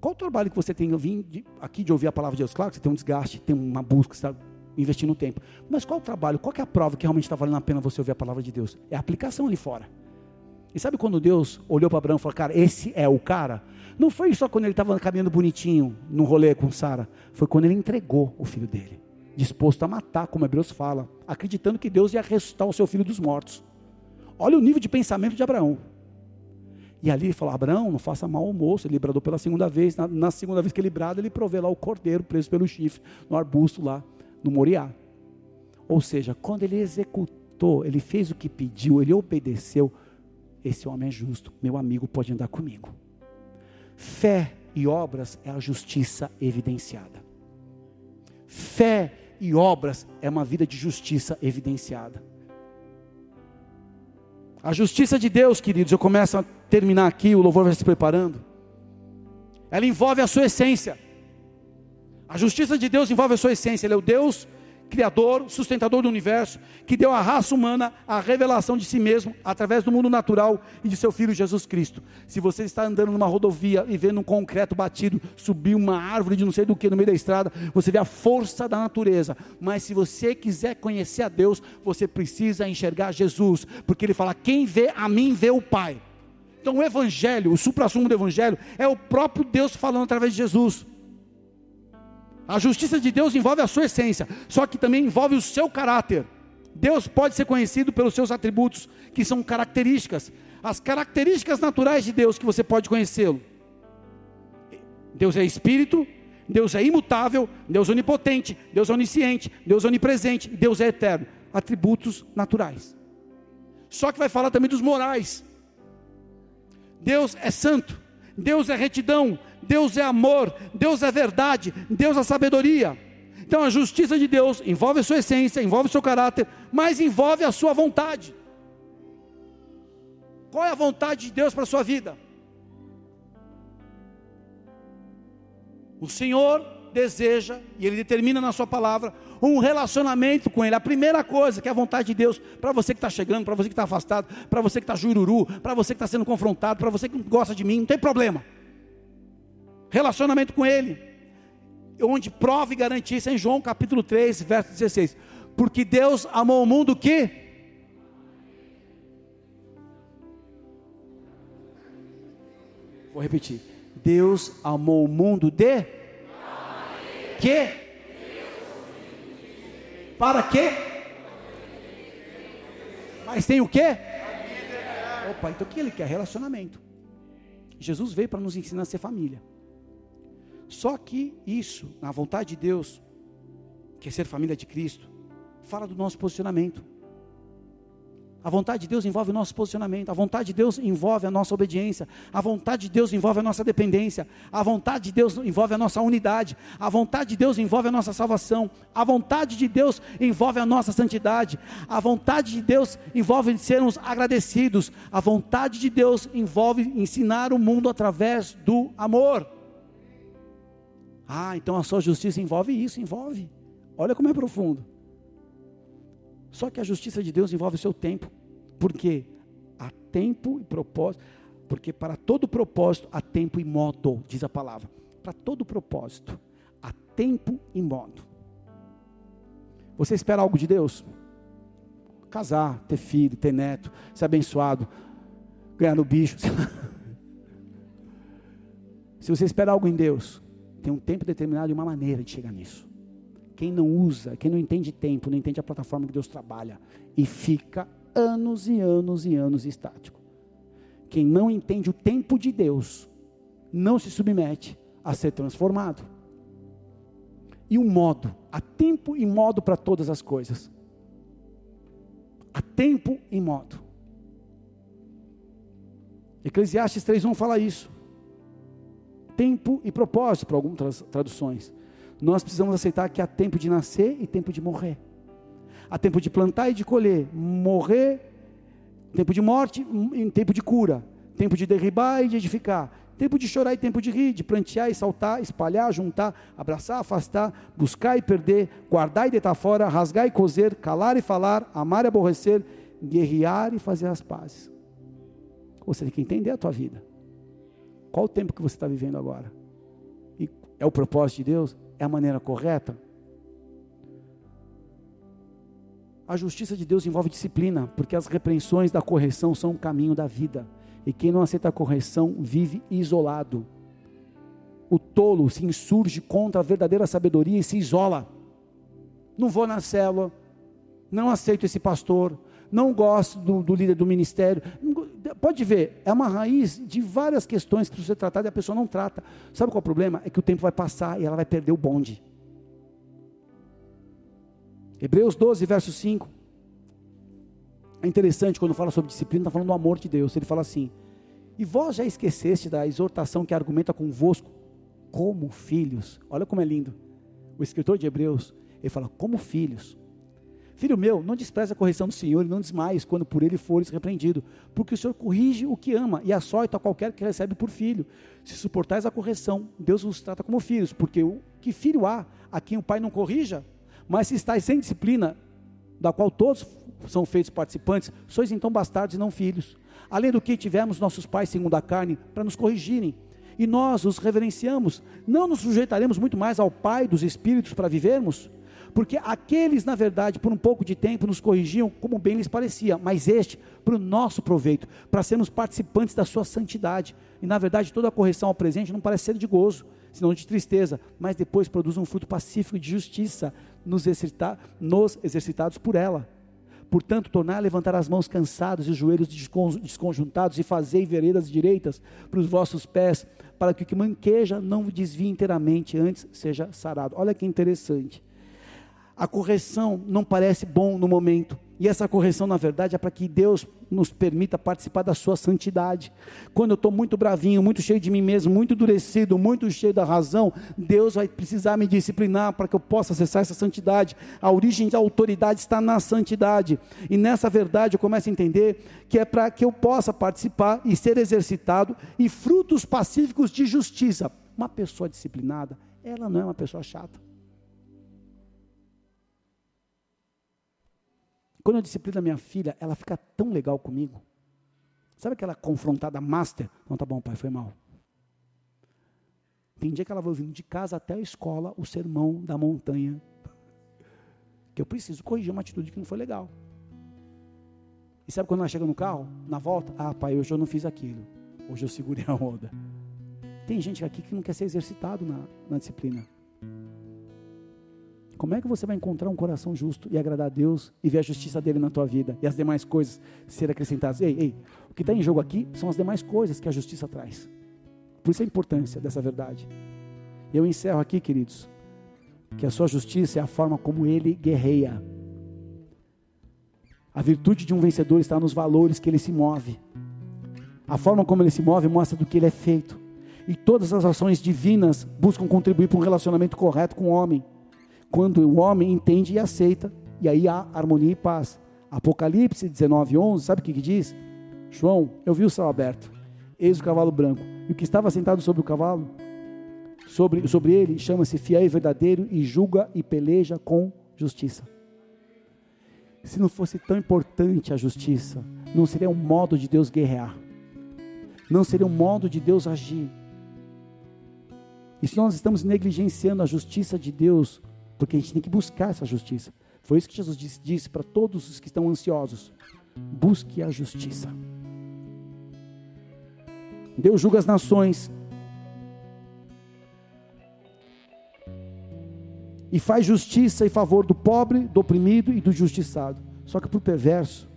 Qual o trabalho que você tem aqui de ouvir a palavra de Deus? Claro que você tem um desgaste, tem uma busca, está investindo tempo. Mas qual o trabalho? Qual é a prova que realmente está valendo a pena você ouvir a palavra de Deus? É a aplicação ali fora. E sabe quando Deus olhou para Abraão e falou, cara, esse é o cara? Não foi só quando ele estava caminhando bonitinho no rolê com Sara. Foi quando ele entregou o filho dele. Disposto a matar, como Hebreus fala. Acreditando que Deus ia ressuscitar o seu filho dos mortos. Olha o nível de pensamento de Abraão. E ali ele falou: Abraão, não faça mal ao moço. Ele bradou pela segunda vez. Na, na, segunda vez que ele brada, ele provê lá o cordeiro preso pelo chifre, no arbusto lá, no Moriá. Ou seja, quando ele executou, ele fez o que pediu, ele obedeceu. Esse homem é justo, meu amigo pode andar comigo. Fé e obras é a justiça evidenciada. Fé e obras é uma vida de justiça evidenciada. A justiça de Deus, queridos, eu começo a terminar aqui, o louvor vai se preparando. Ela envolve a sua essência. A justiça de Deus envolve a sua essência. Ele é o Deus Criador, sustentador do universo, que deu à raça humana a revelação de si mesmo através do mundo natural e de seu Filho Jesus Cristo. Se você está andando numa rodovia e vendo um concreto batido, subir uma árvore de não sei do que no meio da estrada, você vê a força da natureza. Mas se você quiser conhecer a Deus, você precisa enxergar Jesus, porque Ele fala: quem vê a mim vê o Pai. Então o Evangelho, o supra-sumo do Evangelho, é o próprio Deus falando através de Jesus. A justiça de Deus envolve a sua essência, só que também envolve o seu caráter. Deus pode ser conhecido pelos seus atributos, que são características. As características naturais de Deus que você pode conhecê-lo. Deus é espírito, Deus é imutável, Deus é onipotente, Deus é onisciente, Deus é onipresente, Deus é eterno. Atributos naturais. Só que vai falar também dos morais. Deus é santo, Deus é retidão, Deus é amor, Deus é verdade, Deus é sabedoria. Então a justiça de Deus envolve a sua essência, envolve o seu caráter, mas envolve a sua vontade. Qual é a vontade de Deus para a sua vida? O Senhor deseja, e Ele determina na Sua palavra, um relacionamento com Ele. A primeira coisa que é a vontade de Deus, para você que está chegando, para você que está afastado, para você que está jururu, para você que está sendo confrontado, para você que não gosta de mim, não tem problema. Relacionamento com Ele, onde prova e garantia isso é em João capítulo 3, verso 16. Porque Deus amou o mundo que. Vou repetir. Deus amou o mundo de que? Para quê? Mas tem o quê? Opa, então o que ele quer? Relacionamento. Jesus veio para nos ensinar a ser família. Só que isso, na vontade de Deus, que é ser família de Cristo, fala do nosso posicionamento. A vontade de Deus envolve o nosso posicionamento, a vontade de Deus envolve a nossa obediência, a vontade de Deus envolve a nossa dependência, a vontade de Deus envolve a nossa unidade, a vontade de Deus envolve a nossa salvação, a vontade de Deus envolve a nossa santidade, a vontade de Deus envolve sermos agradecidos, a vontade de Deus envolve ensinar o mundo através do amor. Ah, então a sua justiça envolve isso, envolve. Olha como é profundo. Só que a justiça de Deus envolve o seu tempo. Porque há tempo e propósito. Porque para todo propósito há tempo e modo, diz a palavra. Para todo propósito há tempo e modo. Você espera algo de Deus? Casar, ter filho, ter neto, ser abençoado, ganhar no bicho. Se você espera algo em Deus, tem um tempo determinado e uma maneira de chegar nisso. Quem não usa, quem não entende tempo, não entende a plataforma que Deus trabalha e fica anos e anos e anos estático. Quem não entende o tempo de Deus, não se submete a ser transformado. E o modo, há tempo e modo para todas as coisas. Há tempo e modo. Eclesiastes 3:1 fala isso. Tempo e propósito para algumas traduções nós precisamos aceitar que há tempo de nascer e tempo de morrer. Há tempo de plantar e de colher, morrer, tempo de morte e tempo de cura, tempo de derribar e de edificar, tempo de chorar e tempo de rir, de plantear e saltar, espalhar, juntar, abraçar, afastar, buscar e perder, guardar e deitar fora, rasgar e coser, calar e falar, amar e aborrecer, guerrear e fazer as pazes. Você tem que entender a tua vida. Qual o tempo que você está vivendo agora? E é o propósito de Deus? É a maneira correta? A justiça de Deus envolve disciplina, porque as repreensões da correção são o caminho da vida. E quem não aceita a correção vive isolado. O tolo se insurge contra a verdadeira sabedoria e se isola. Não vou na célula, não aceito esse pastor, não gosto do, do líder do ministério. Pode ver, é uma raiz de várias questões que precisa ser e a pessoa não trata. Sabe qual é o problema? É que o tempo vai passar e ela vai perder o bonde. Hebreus 12, verso 5. É interessante quando fala sobre disciplina, está falando do amor de Deus. Ele fala assim: E vós já esqueceste da exortação que argumenta convosco, como filhos. Olha como é lindo. O escritor de Hebreus, ele fala, como filhos. Filho meu, não despreze a correção do Senhor e não desmaies quando por ele fores repreendido, porque o Senhor corrige o que ama e açoita qualquer que recebe por filho. Se suportais a correção, Deus vos trata como filhos, porque o que filho há a quem o pai não corrija? Mas se estáis sem disciplina, da qual todos são feitos participantes, sois então bastardos e não filhos. Além do que tivemos nossos pais segundo a carne para nos corrigirem, e nós os reverenciamos, não nos sujeitaremos muito mais ao Pai dos Espíritos para vivermos? Porque aqueles, na verdade, por um pouco de tempo nos corrigiam como bem lhes parecia, mas este, para o nosso proveito, para sermos participantes da sua santidade. E na verdade, toda a correção ao presente não parece ser de gozo, senão de tristeza, mas depois produz um fruto pacífico de justiça nos, exercitar, nos exercitados por ela. Portanto, tornar a levantar as mãos cansados e os joelhos desconjuntados e fazei veredas direitas para os vossos pés, para que o que manqueja não desvie inteiramente, antes seja sarado. Olha que interessante a correção não parece bom no momento. E essa correção, na verdade, é para que Deus nos permita participar da sua santidade. Quando eu estou muito bravinho, muito cheio de mim mesmo, muito endurecido, muito cheio da razão, Deus vai precisar me disciplinar para que eu possa acessar essa santidade. A origem da autoridade está na santidade. E nessa verdade eu começo a entender que é para que eu possa participar e ser exercitado e frutos pacíficos de justiça. Uma pessoa disciplinada Ela não é uma pessoa chata. Quando eu disciplino a minha filha, ela fica tão legal comigo. Sabe aquela confrontada master? Não, tá bom, pai, foi mal. Tem dia que ela vai ouvindo de casa até a escola o sermão da montanha. Que eu preciso corrigir uma atitude que não foi legal. E sabe quando ela chega no carro, na volta? Ah, pai, hoje eu não fiz aquilo. Hoje eu segurei a onda. Tem gente aqui que não quer ser exercitado na, na disciplina. Como é que você vai encontrar um coração justo e agradar a Deus e ver a justiça dele na tua vida e as demais coisas serem acrescentadas? Ei, ei, o que está em jogo aqui são as demais coisas que a justiça traz. Por isso a importância dessa verdade. Eu encerro aqui, queridos, que a sua justiça é a forma como ele guerreia. A virtude de um vencedor está nos valores que ele se move. A forma como ele se move mostra do que ele é feito. E todas as ações divinas buscam contribuir para um relacionamento correto com o homem quando o homem entende e aceita, e aí há harmonia e paz. Apocalipse 19, 11, sabe o que, que diz? João, eu vi o céu aberto, eis o cavalo branco, e o que estava sentado sobre o cavalo, sobre, sobre ele, chama-se fiel e verdadeiro, e julga e peleja com justiça. Se não fosse tão importante a justiça, não seria um modo de Deus guerrear, não seria um modo de Deus agir. E se nós estamos negligenciando a justiça de Deus, porque a gente tem que buscar essa justiça. Foi isso que Jesus disse, disse para todos os que estão ansiosos: busque a justiça. Deus julga as nações e faz justiça em favor do pobre, do oprimido e do justiçado. Só que para o perverso,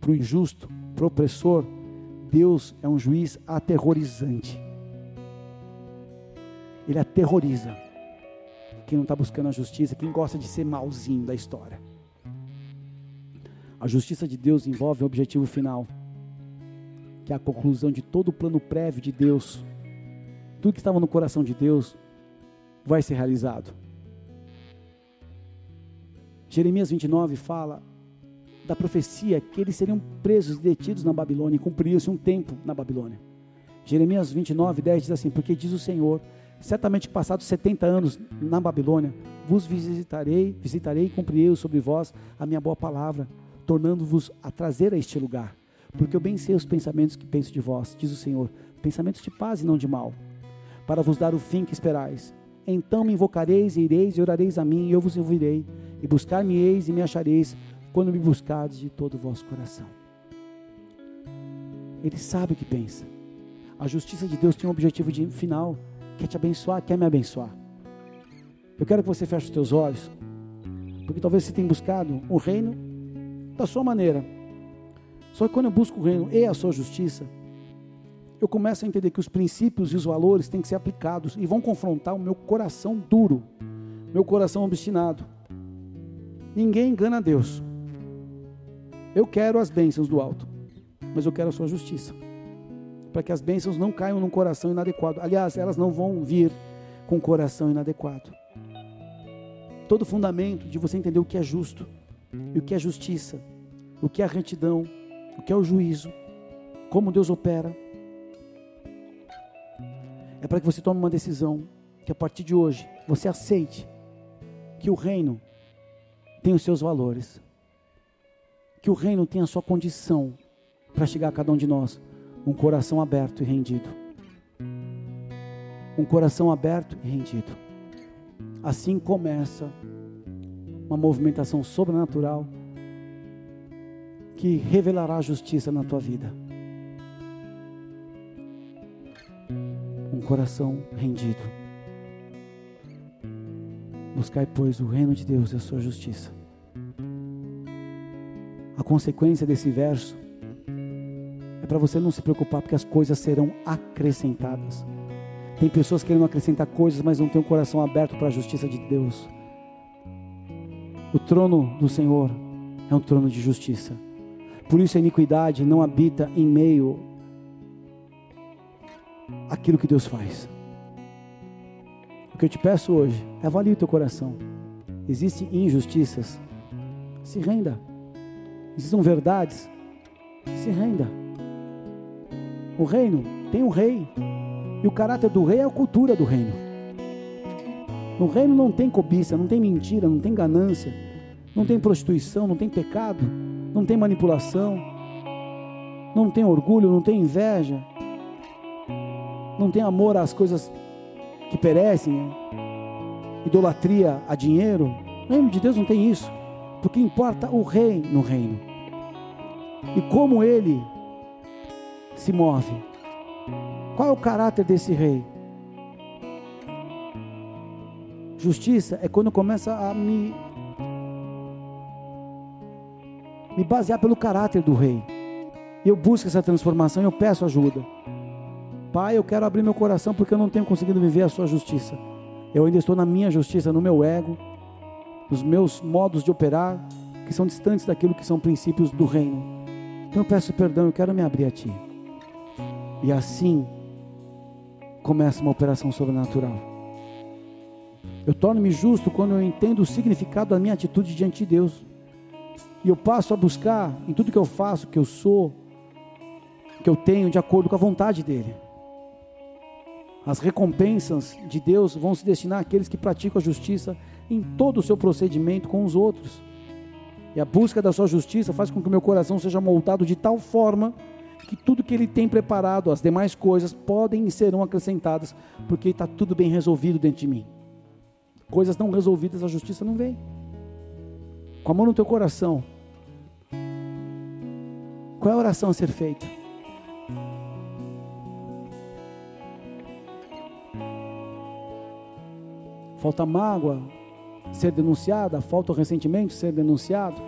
para o injusto, para o opressor, Deus é um juiz aterrorizante. Ele aterroriza quem não está buscando a justiça, quem gosta de ser malzinho da história. A justiça de Deus envolve o objetivo final, que é a conclusão de todo o plano prévio de Deus. Tudo que estava no coração de Deus vai ser realizado. Jeremias 29 fala da profecia que eles seriam presos e detidos na Babilônia e cumpriria-se um tempo na Babilônia. Jeremias 29, 10 diz assim: Porque diz o Senhor, Certamente passados 70 anos na Babilônia, vos visitarei, visitarei e cumprirei sobre vós a minha boa palavra, tornando-vos a trazer a este lugar. Porque eu bem sei os pensamentos que penso de vós, diz o Senhor, pensamentos de paz e não de mal, para vos dar o fim que esperais. Então me invocareis e ireis e orareis a mim, e eu vos ouvirei, e buscar-me-eis e me achareis, quando me buscardes de todo o vosso coração. Ele sabe o que pensa. A justiça de Deus tem um objetivo de, final, quer te abençoar, quer me abençoar. Eu quero que você feche os teus olhos, porque talvez você tenha buscado o reino da sua maneira. Só que quando eu busco o reino e a sua justiça, eu começo a entender que os princípios e os valores têm que ser aplicados e vão confrontar o meu coração duro, meu coração obstinado. Ninguém engana Deus. Eu quero as bênçãos do alto, mas eu quero a sua justiça para que as bênçãos não caiam num coração inadequado. Aliás, elas não vão vir com coração inadequado. Todo fundamento de você entender o que é justo, e o que é justiça, o que é retidão, o que é o juízo, como Deus opera, é para que você tome uma decisão que a partir de hoje você aceite que o reino tem os seus valores, que o reino tem a sua condição para chegar a cada um de nós um coração aberto e rendido. Um coração aberto e rendido. Assim começa uma movimentação sobrenatural que revelará a justiça na tua vida. Um coração rendido. Buscai, pois, o reino de Deus e a sua justiça. A consequência desse verso para você não se preocupar, porque as coisas serão acrescentadas. Tem pessoas querendo acrescentar coisas, mas não tem o coração aberto para a justiça de Deus. O trono do Senhor é um trono de justiça. Por isso a iniquidade não habita em meio àquilo que Deus faz. O que eu te peço hoje é avalie o teu coração. Existem injustiças? Se renda. Existem verdades? Se renda. O reino tem um rei. E o caráter do rei é a cultura do reino. No reino não tem cobiça, não tem mentira, não tem ganância, não tem prostituição, não tem pecado, não tem manipulação, não tem orgulho, não tem inveja, não tem amor às coisas que perecem, né? idolatria a dinheiro. No reino de Deus não tem isso, porque importa o rei no reino e como ele se move. Qual é o caráter desse rei? Justiça é quando começa a me me basear pelo caráter do rei. Eu busco essa transformação eu peço ajuda. Pai, eu quero abrir meu coração porque eu não tenho conseguido viver a sua justiça. Eu ainda estou na minha justiça, no meu ego, nos meus modos de operar, que são distantes daquilo que são princípios do reino. Então eu peço perdão, eu quero me abrir a Ti. E assim começa uma operação sobrenatural. Eu torno-me justo quando eu entendo o significado da minha atitude diante de Deus. E eu passo a buscar em tudo que eu faço, que eu sou, que eu tenho, de acordo com a vontade dEle. As recompensas de Deus vão se destinar àqueles que praticam a justiça em todo o seu procedimento com os outros. E a busca da sua justiça faz com que o meu coração seja moldado de tal forma que tudo que ele tem preparado, as demais coisas, podem e serão acrescentadas, porque está tudo bem resolvido dentro de mim. Coisas não resolvidas, a justiça não vem. Com a mão no teu coração, qual é a oração a ser feita? Falta mágoa ser denunciada, falta o ressentimento ser denunciado,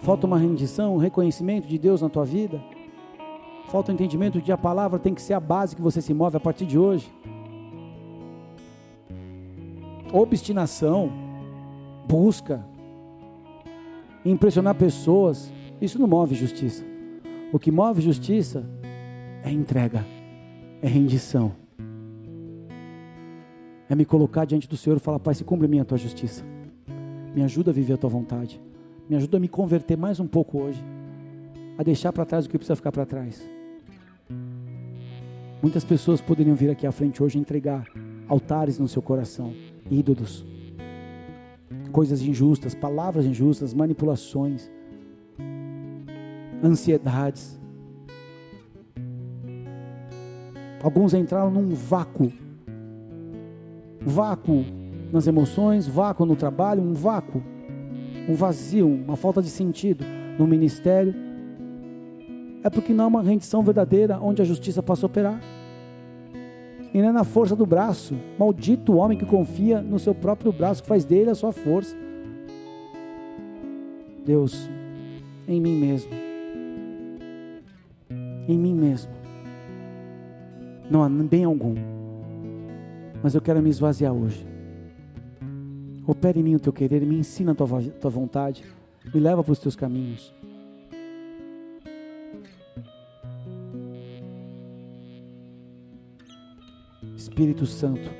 falta uma rendição, um reconhecimento de Deus na tua vida, falta o entendimento de a palavra tem que ser a base que você se move a partir de hoje. Obstinação, busca, impressionar pessoas, isso não move justiça. O que move justiça é entrega, é rendição. É me colocar diante do Senhor e falar: Pai, se cumpre a minha tua justiça. Me ajuda a viver a tua vontade. Me ajuda a me converter mais um pouco hoje. A deixar para trás o que precisa ficar para trás. Muitas pessoas poderiam vir aqui à frente hoje entregar altares no seu coração, ídolos, coisas injustas, palavras injustas, manipulações, ansiedades. Alguns entraram num vácuo vácuo nas emoções, vácuo no trabalho, um vácuo, um vazio, uma falta de sentido no ministério. É porque não há uma rendição verdadeira onde a justiça possa operar. E não é na força do braço. Maldito o homem que confia no seu próprio braço, que faz dele a sua força. Deus, em mim mesmo. Em mim mesmo. Não há bem algum mas eu quero me esvaziar hoje. Opere em mim o teu querer, me ensina a tua, tua vontade, me leva para os teus caminhos. Espírito Santo,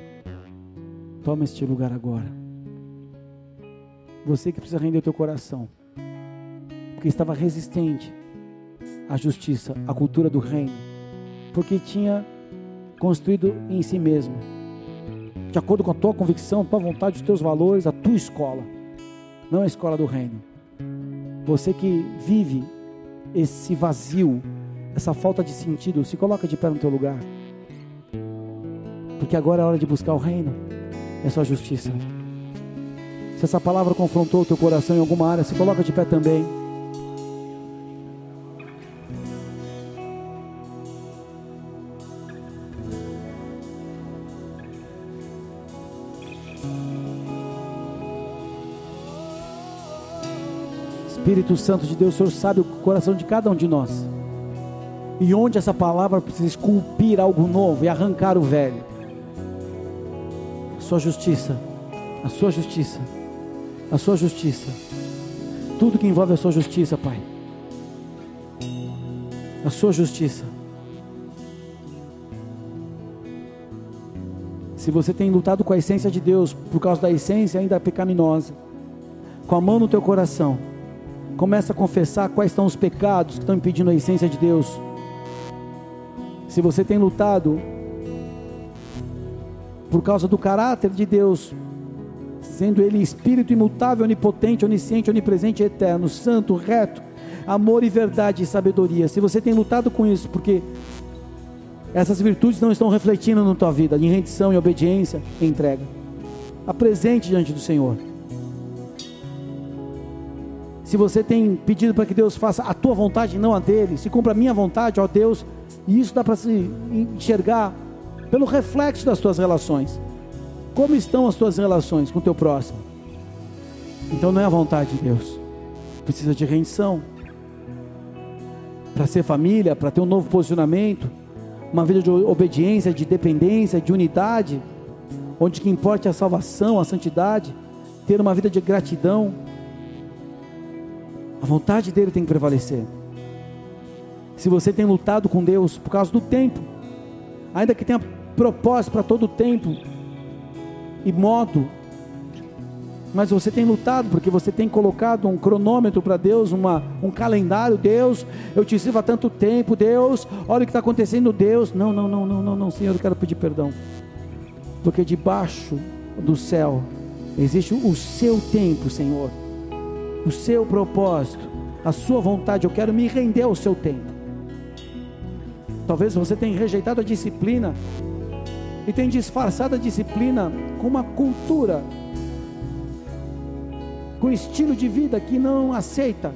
toma este lugar agora. Você que precisa render o teu coração, porque estava resistente à justiça, à cultura do reino, porque tinha construído em si mesmo de acordo com a tua convicção, tua vontade, os teus valores, a tua escola, não a escola do reino. Você que vive esse vazio, essa falta de sentido, se coloca de pé no teu lugar. Porque agora é hora de buscar o reino a sua justiça. Se essa palavra confrontou o teu coração em alguma área, se coloca de pé também. Espírito Santo de Deus, o Senhor sabe o coração de cada um de nós. E onde essa palavra precisa esculpir algo novo e arrancar o velho. Sua justiça, a sua justiça, a sua justiça. Tudo que envolve a sua justiça, Pai. A sua justiça. Se você tem lutado com a essência de Deus, por causa da essência ainda pecaminosa, com a mão no teu coração, Começa a confessar quais são os pecados que estão impedindo a essência de Deus. Se você tem lutado por causa do caráter de Deus, sendo Ele espírito imutável, onipotente, onisciente, onipresente, eterno, santo, reto, amor e verdade e sabedoria. Se você tem lutado com isso, porque essas virtudes não estão refletindo na tua vida, em rendição, em obediência, em entrega, apresente diante do Senhor. Se você tem pedido para que Deus faça a tua vontade, não a dele, se cumpra a minha vontade, ó Deus, e isso dá para se enxergar pelo reflexo das tuas relações. Como estão as tuas relações com o teu próximo? Então não é a vontade de Deus. Precisa de rendição. Para ser família, para ter um novo posicionamento, uma vida de obediência, de dependência, de unidade, onde que importa é a salvação, a santidade, ter uma vida de gratidão. A vontade dele tem que prevalecer. Se você tem lutado com Deus por causa do tempo, ainda que tenha propósito para todo tempo e modo, mas você tem lutado porque você tem colocado um cronômetro para Deus, uma, um calendário, Deus, eu te sirvo há tanto tempo, Deus, olha o que está acontecendo, Deus, não, não, não, não, não, não, Senhor, eu quero pedir perdão, porque debaixo do céu existe o seu tempo, Senhor, o seu propósito, a sua vontade, eu quero me render ao seu tempo. Talvez você tenha rejeitado a disciplina e tenha disfarçado a disciplina com uma cultura, com estilo de vida que não aceita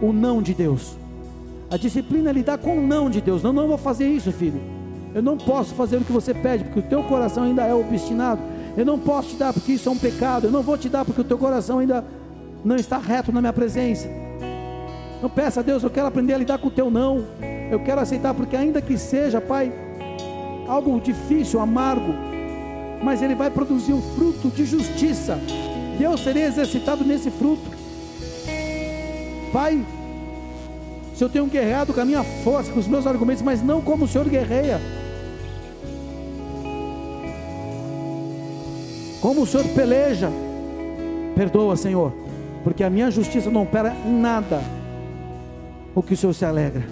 o não de Deus. A disciplina é lidar com o não de Deus. Não, não vou fazer isso, filho. Eu não posso fazer o que você pede, porque o teu coração ainda é obstinado. Eu não posso te dar porque isso é um pecado. Eu não vou te dar porque o teu coração ainda não está reto na minha presença. Não peça a Deus, eu quero aprender a lidar com o teu não. Eu quero aceitar, porque ainda que seja, Pai, algo difícil, amargo, mas ele vai produzir um fruto de justiça. Deus seria exercitado nesse fruto. Pai, se eu tenho guerreado com a minha força, com os meus argumentos, mas não como o Senhor guerreia. Como o Senhor peleja, perdoa, Senhor, porque a minha justiça não opera em nada o que o Senhor se alegra.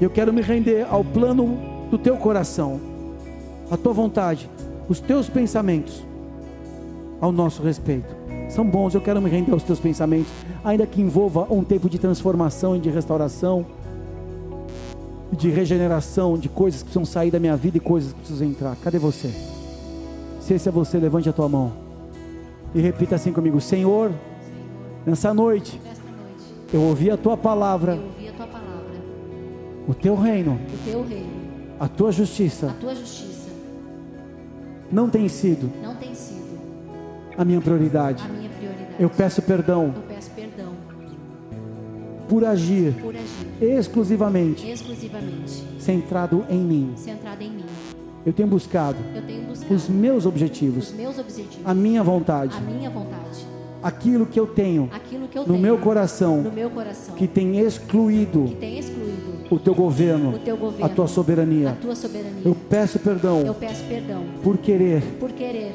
Eu quero me render ao plano do teu coração, a tua vontade, os teus pensamentos ao nosso respeito. São bons, eu quero me render aos teus pensamentos, ainda que envolva um tempo de transformação e de restauração, de regeneração, de coisas que precisam sair da minha vida e coisas que precisam entrar. Cadê você? Se esse é você, levante a tua mão e repita assim comigo: Senhor, nessa noite, eu ouvi a tua palavra. Eu ouvi a tua palavra. O teu reino. O teu reino. A tua justiça. A tua justiça. Não tem sido. Não tem sido. A minha prioridade. A minha prioridade. Eu peço perdão. Eu peço perdão. Por agir. Por agir. Exclusivamente. Exclusivamente. Centrado em mim. Centrado em mim. Eu tenho buscado. Eu tenho buscado. Os meus objetivos. Os meus objetivos. A minha vontade. A minha vontade aquilo que eu tenho, que eu no, tenho meu coração, no meu coração, que tem excluído, que tem excluído o, teu governo, o teu governo, a tua soberania. A tua soberania. Eu peço perdão, eu peço perdão por querer, por querer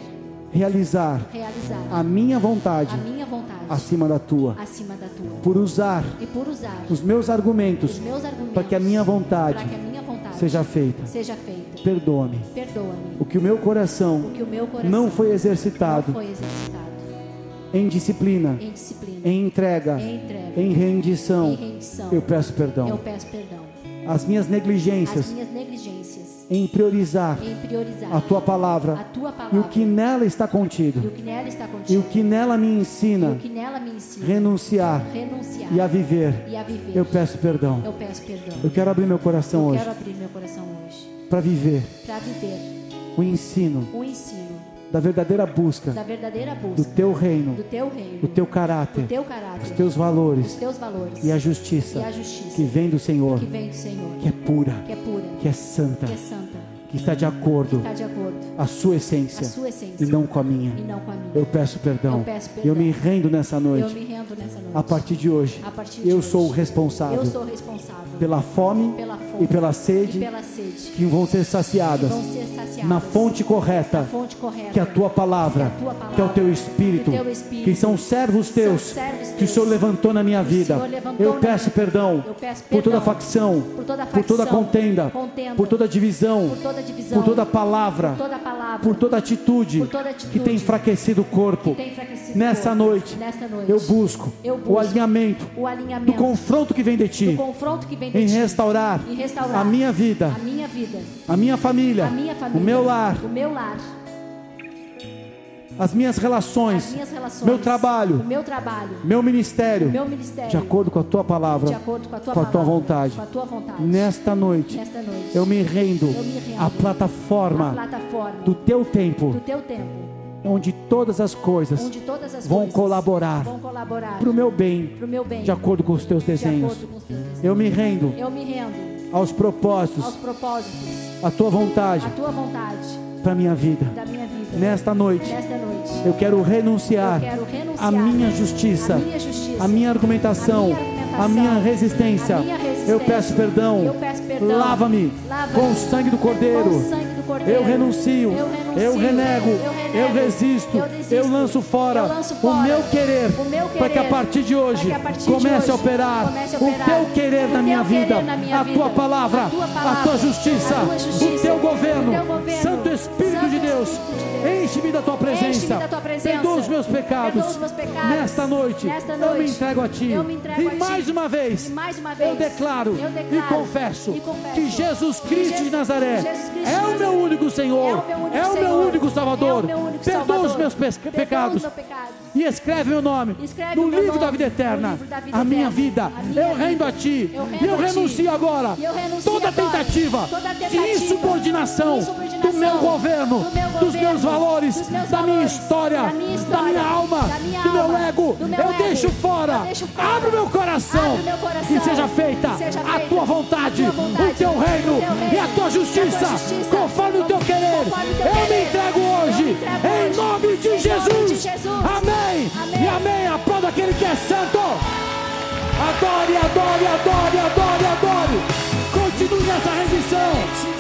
realizar, realizar a, minha vontade, a minha vontade acima da tua, acima da tua, por usar, e por usar os meus argumentos, argumentos para que a minha vontade, a minha vontade seja feita. Seja feita. Perdoa-me. Perdoa-me. O que o meu coração, o o meu coração não foi. Não foi exercitado em disciplina, em, disciplina, em, entrega, em, entrega, em, rendição, em rendição, eu peço perdão. Eu peço perdão. As minhas negligências, As minhas negligências em, priorizar em priorizar a tua palavra, a tua palavra e o que nela está contido, e o que nela, está contido, e o que nela me ensina, o que nela me ensina renunciar, renunciar e, a viver, e a viver. Eu peço perdão. Eu peço perdão. Eu quero abrir meu coração eu hoje. Para viver. Viver. O ensino. O ensino da verdadeira busca, da verdadeira busca do teu reino, do teu reino, do teu caráter, do teu caráter, dos teus valores, dos teus valores e a justiça, e a justiça que vem do Senhor, que vem do Senhor, que é pura, que é pura, que é santa, que é santa, que está de acordo, está de acordo a sua essência, a sua essência e não com a minha. Não com a minha. Eu peço perdão. Eu, peço perdão. eu me rendo nessa noite. Rendo nessa noite. A partir de hoje, partir de eu hoje, sou o responsável. Eu sou responsável pela fome, pela fome e, pela sede, e pela sede que vão ser saciadas, vão ser saciadas na fonte correta, na fonte correta que é a tua palavra, que, é, palavra, que é o teu espírito, que, é o espírito, que são servos teus, servos que o Senhor levantou na minha vida. Eu peço perdão, eu peço por, toda perdão facção, por toda por toda facção, contenda, contenda, por toda divisão, por toda, divisão, por toda palavra, por toda palavra, por toda atitude, Por toda atitude que tem enfraquecido o corpo. enfraquecido Nessa o corpo. noite, Nesta noite, Eu busco, Eu o busco alinhamento o do alinhamento confronto que vem de ti do confronto que vem de em ti, restaurar em restaurar a minha vida, a minha vida, a minha família, a minha família, o meu lar, o meu lar, as minhas as relações, minhas relações, meu trabalho, meu trabalho, meu ministério, meu ministério, de acordo com a tua palavra, de acordo com a tua, com a tua palavra, vontade. com a tua vontade. Nesta noite, Nesta noite, eu me rendo Eu me rendo à plataforma plataforma do teu tempo, do teu tempo, onde todas as coisas todas as vão coisas colaborar vão colaborar para o meu bem, pro meu bem, de acordo com os teus de desenhos. acordo com os teus desejos. Eu me rendo Eu me rendo aos propósitos, aos propósitos, à tua vontade à tua vontade para minha vida. da minha vida. Nesta noite, Nesta noite, eu quero renunciar eu quero renunciar à minha justiça, à minha justiça, à minha argumentação, à minha argumentação, à minha resistência. à minha resistência. Eu peço perdão. Eu peço perdão. Lava-me Lava-me com o sangue do Cordeiro. sangue do Cordeiro. Eu renuncio, Eu renuncio. Eu renego, Eu renego. eu resisto, Eu desisto. eu lanço fora Eu lanço o fora meu querer, o meu para que a querer. partir de hoje a partir de comece a hoje operar comece a o operar teu querer o na minha teu querer vida, na minha a vida, tua palavra, a tua a palavra, tua justiça, a tua justiça, o teu governo, o teu governo, Santo Espírito Santo de Deus, Espírito de Deus. enche-me da tua presença, perdoa os meus pecados, nesta noite, Nesta eu me noite, entrego a ti, entrego e a ti. mais uma vez, E mais uma vez, eu declaro, eu e declaro confesso, e confesso que Jesus Cristo de Nazaré é de o meu único Senhor, é o meu único é o meu único Salvador. é o meu único Perdoa os Salvador. meus pe- Perdoa os pecados meus pecados. E escreve meu nome Escreve no o meu livro da nome vida no eterna. livro da vida a minha eterna. vida, A minha eu rendo vida. a ti. Eu rendo e eu a ti. renuncio agora eu renuncio toda agora tentativa, toda tentativa de insubordinação do meu governo, do meu dos governo, meus valores, dos meus da minha valores, história, da minha da história, minha alma, da minha do meu alma, ego. do meu eu ego. deixo fora. Eu deixo fora. Abre o meu coração. Abre o meu coração. E seja feita, seja a feita tua vontade, a tua vontade, o teu reino o teu reino, e a tua justiça, conforme o teu querer. Eu me entrego hoje, em nome de Jesus. Jesus. Amém. Amém. E amém. Aplauda aquele que é santo. Adore, adore, adore, adore, adore. Continue nessa rendição.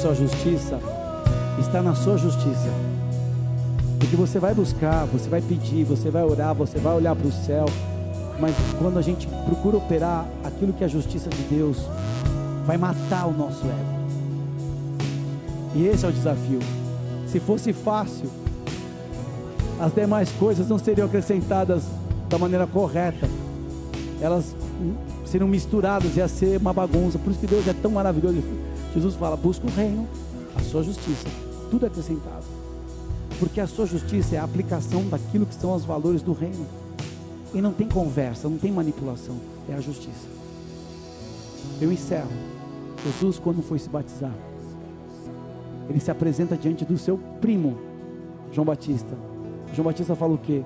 Sua justiça está na sua justiça. Porque você vai buscar, você vai pedir, você vai orar, você vai olhar para o céu. Mas quando a gente procura operar aquilo que é a justiça de Deus, vai matar o nosso ego. E esse é o desafio. Se fosse fácil, as demais coisas não seriam acrescentadas da maneira correta. Elas seriam misturadas, ia ser uma bagunça. Por isso que Deus é tão maravilhoso. Jesus fala: busca o reino, a sua justiça, tudo é acrescentado. Porque a sua justiça é a aplicação daquilo que são os valores do reino. E não tem conversa, não tem manipulação, é a justiça. Eu encerro. Jesus, quando foi se batizar, ele se apresenta diante do seu primo, João Batista. João Batista fala o quê?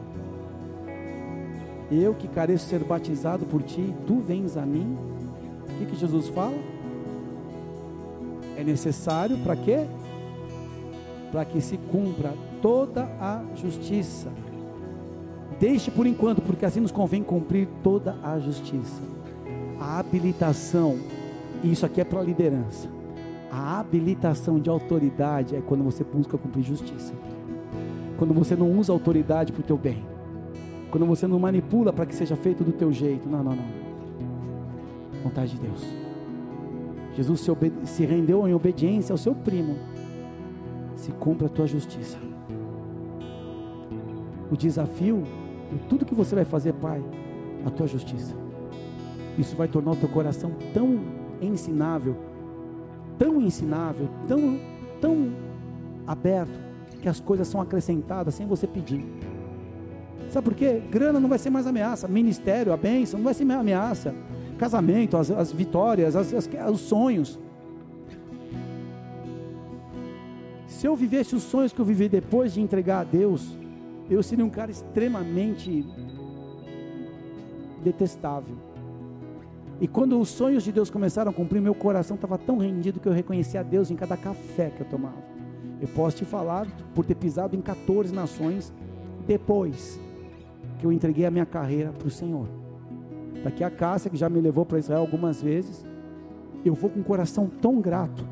Eu que careço ser batizado por ti, tu vens a mim. O que, que Jesus fala? É necessário para quê? Para que se cumpra toda a justiça. Deixe por enquanto, porque assim nos convém cumprir toda a justiça. A habilitação, e isso aqui é para a liderança. A habilitação de autoridade é quando você busca cumprir justiça. Quando você não usa autoridade para o teu bem. Quando você não manipula para que seja feito do teu jeito. Não, não, não. Vontade de Deus. Jesus se, se rendeu em obediência ao seu primo. Se cumpra a tua justiça. O desafio e tudo que você vai fazer, Pai, a tua justiça. Isso vai tornar o teu coração tão ensinável, tão ensinável, tão, tão aberto, que as coisas são acrescentadas sem você pedir. Sabe por quê? Grana não vai ser mais ameaça, ministério, a bênção não vai ser mais ameaça, casamento, as, as vitórias, as, as, os sonhos. Se eu vivesse os sonhos que eu vivi depois de entregar a Deus, eu seria um cara extremamente detestável. E quando os sonhos de Deus começaram a cumprir, meu coração estava tão rendido que eu reconhecia a Deus em cada café que eu tomava. Eu posso te falar por ter pisado em 14 nações depois que eu entreguei a minha carreira para o Senhor. Daqui a Cássia, que já me levou para Israel algumas vezes, eu vou com o coração tão grato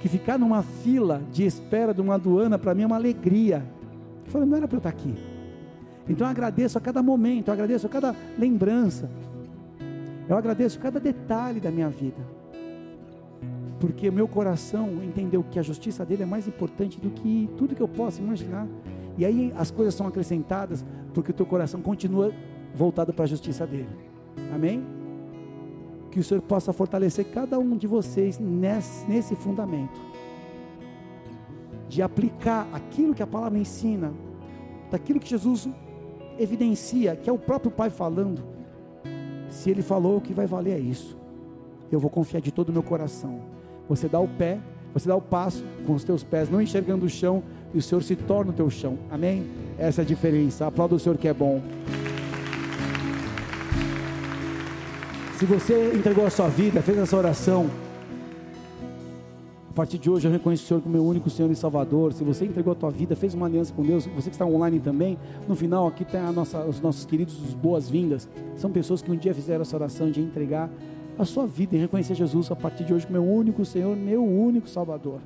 que ficar numa fila de espera de uma aduana para mim é uma alegria. Eu falei, não era para eu estar aqui. Então eu agradeço a cada momento, eu agradeço a cada lembrança, eu agradeço cada detalhe da minha vida, porque meu coração entendeu que a justiça dele é mais importante do que tudo que eu possa imaginar. E aí as coisas são acrescentadas, porque o teu coração continua voltado para a justiça dele. Amém? Que o Senhor possa fortalecer cada um de vocês nesse, fundamento de aplicar aquilo que a palavra ensina, daquilo que Jesus evidencia, que é o próprio Pai falando. Se Ele falou, o que vai valer é isso. Eu vou confiar de todo o meu coração. Você dá o pé, você dá o passo com os teus pés, não enxergando o chão, e o Senhor se torna o teu chão. Amém? Essa é a diferença. Aplauda o Senhor que é bom. Se você entregou a sua vida, fez essa oração, partir de hoje eu reconheço o Senhor como meu único Senhor e Salvador. Se você entregou a tua vida, fez uma aliança com Deus, você que está online também, no final aqui tem nossa, os nossos queridos boas-vindas. São pessoas que um dia fizeram essa oração de entregar a sua vida e reconhecer Jesus a partir de hoje como meu único Senhor, meu único Salvador.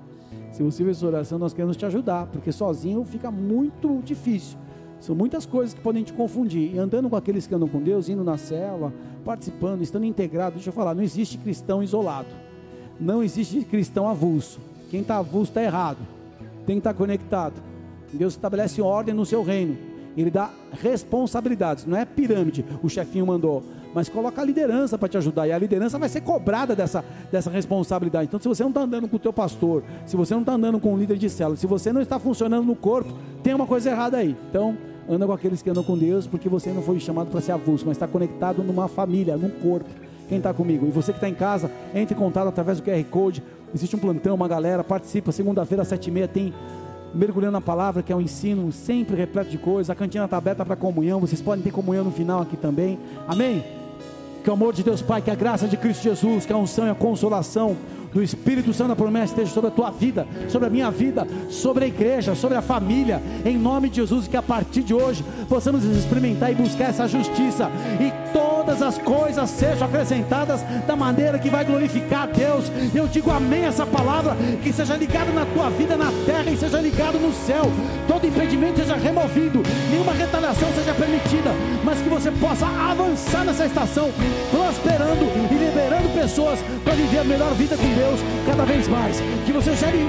Se você fez essa oração, nós queremos te ajudar, porque sozinho fica muito difícil. São muitas coisas que podem te confundir. E andando com aqueles que andam com Deus, indo na célula, participando, estando integrado, deixa eu falar, não existe cristão isolado não existe cristão avulso. Quem está avulso está errado. Tem que estar tá conectado. Deus estabelece ordem no seu reino. Ele dá responsabilidades. Não é pirâmide, o chefinho mandou. Mas coloca a liderança para te ajudar. E a liderança vai ser cobrada dessa, dessa responsabilidade. Então, se você não está andando com o teu pastor, se você não está andando com o líder de célula, se você não está funcionando no corpo, tem uma coisa errada aí. Então, anda com aqueles que andam com Deus, porque você não foi chamado para ser avulso, mas está conectado numa família, num corpo. Quem está comigo? E você que está em casa, entre em contato através do QR Code. Existe um plantão, uma galera, participa. Segunda-feira, às sete e meia, tem mergulhando na palavra, que é um ensino sempre repleto de coisas. A cantina está aberta para comunhão. Vocês podem ter comunhão no final aqui também. Amém? Que o amor de Deus Pai, que a graça de Cristo Jesus, que a unção e a consolação do Espírito Santo da promessa esteja sobre a tua vida, sobre a minha vida, sobre a igreja, sobre a família, em nome de Jesus, que a partir de hoje possamos experimentar e buscar essa justiça e todas as coisas sejam acrescentadas da maneira que vai glorificar a Deus. Eu digo amém essa palavra, que seja ligado na tua vida na terra e seja ligado no céu. Todo impedimento seja removido, nenhuma retaliação seja permitida, mas que você possa avançar nessa estação, prosperando e liberando pessoas para viver a melhor vida com Deus cada vez mais. Que você gere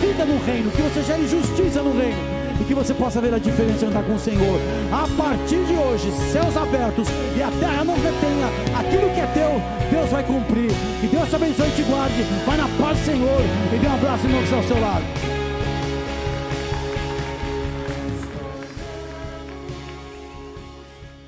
vida no reino, que você gere justiça no reino e que você possa ver a diferença e andar com o Senhor. A partir de hoje, céus abertos e a terra não retenha aquilo que é teu, Deus vai cumprir. Que Deus te abençoe e te guarde. Vai na paz do Senhor e dê um abraço e irmão ao seu lado.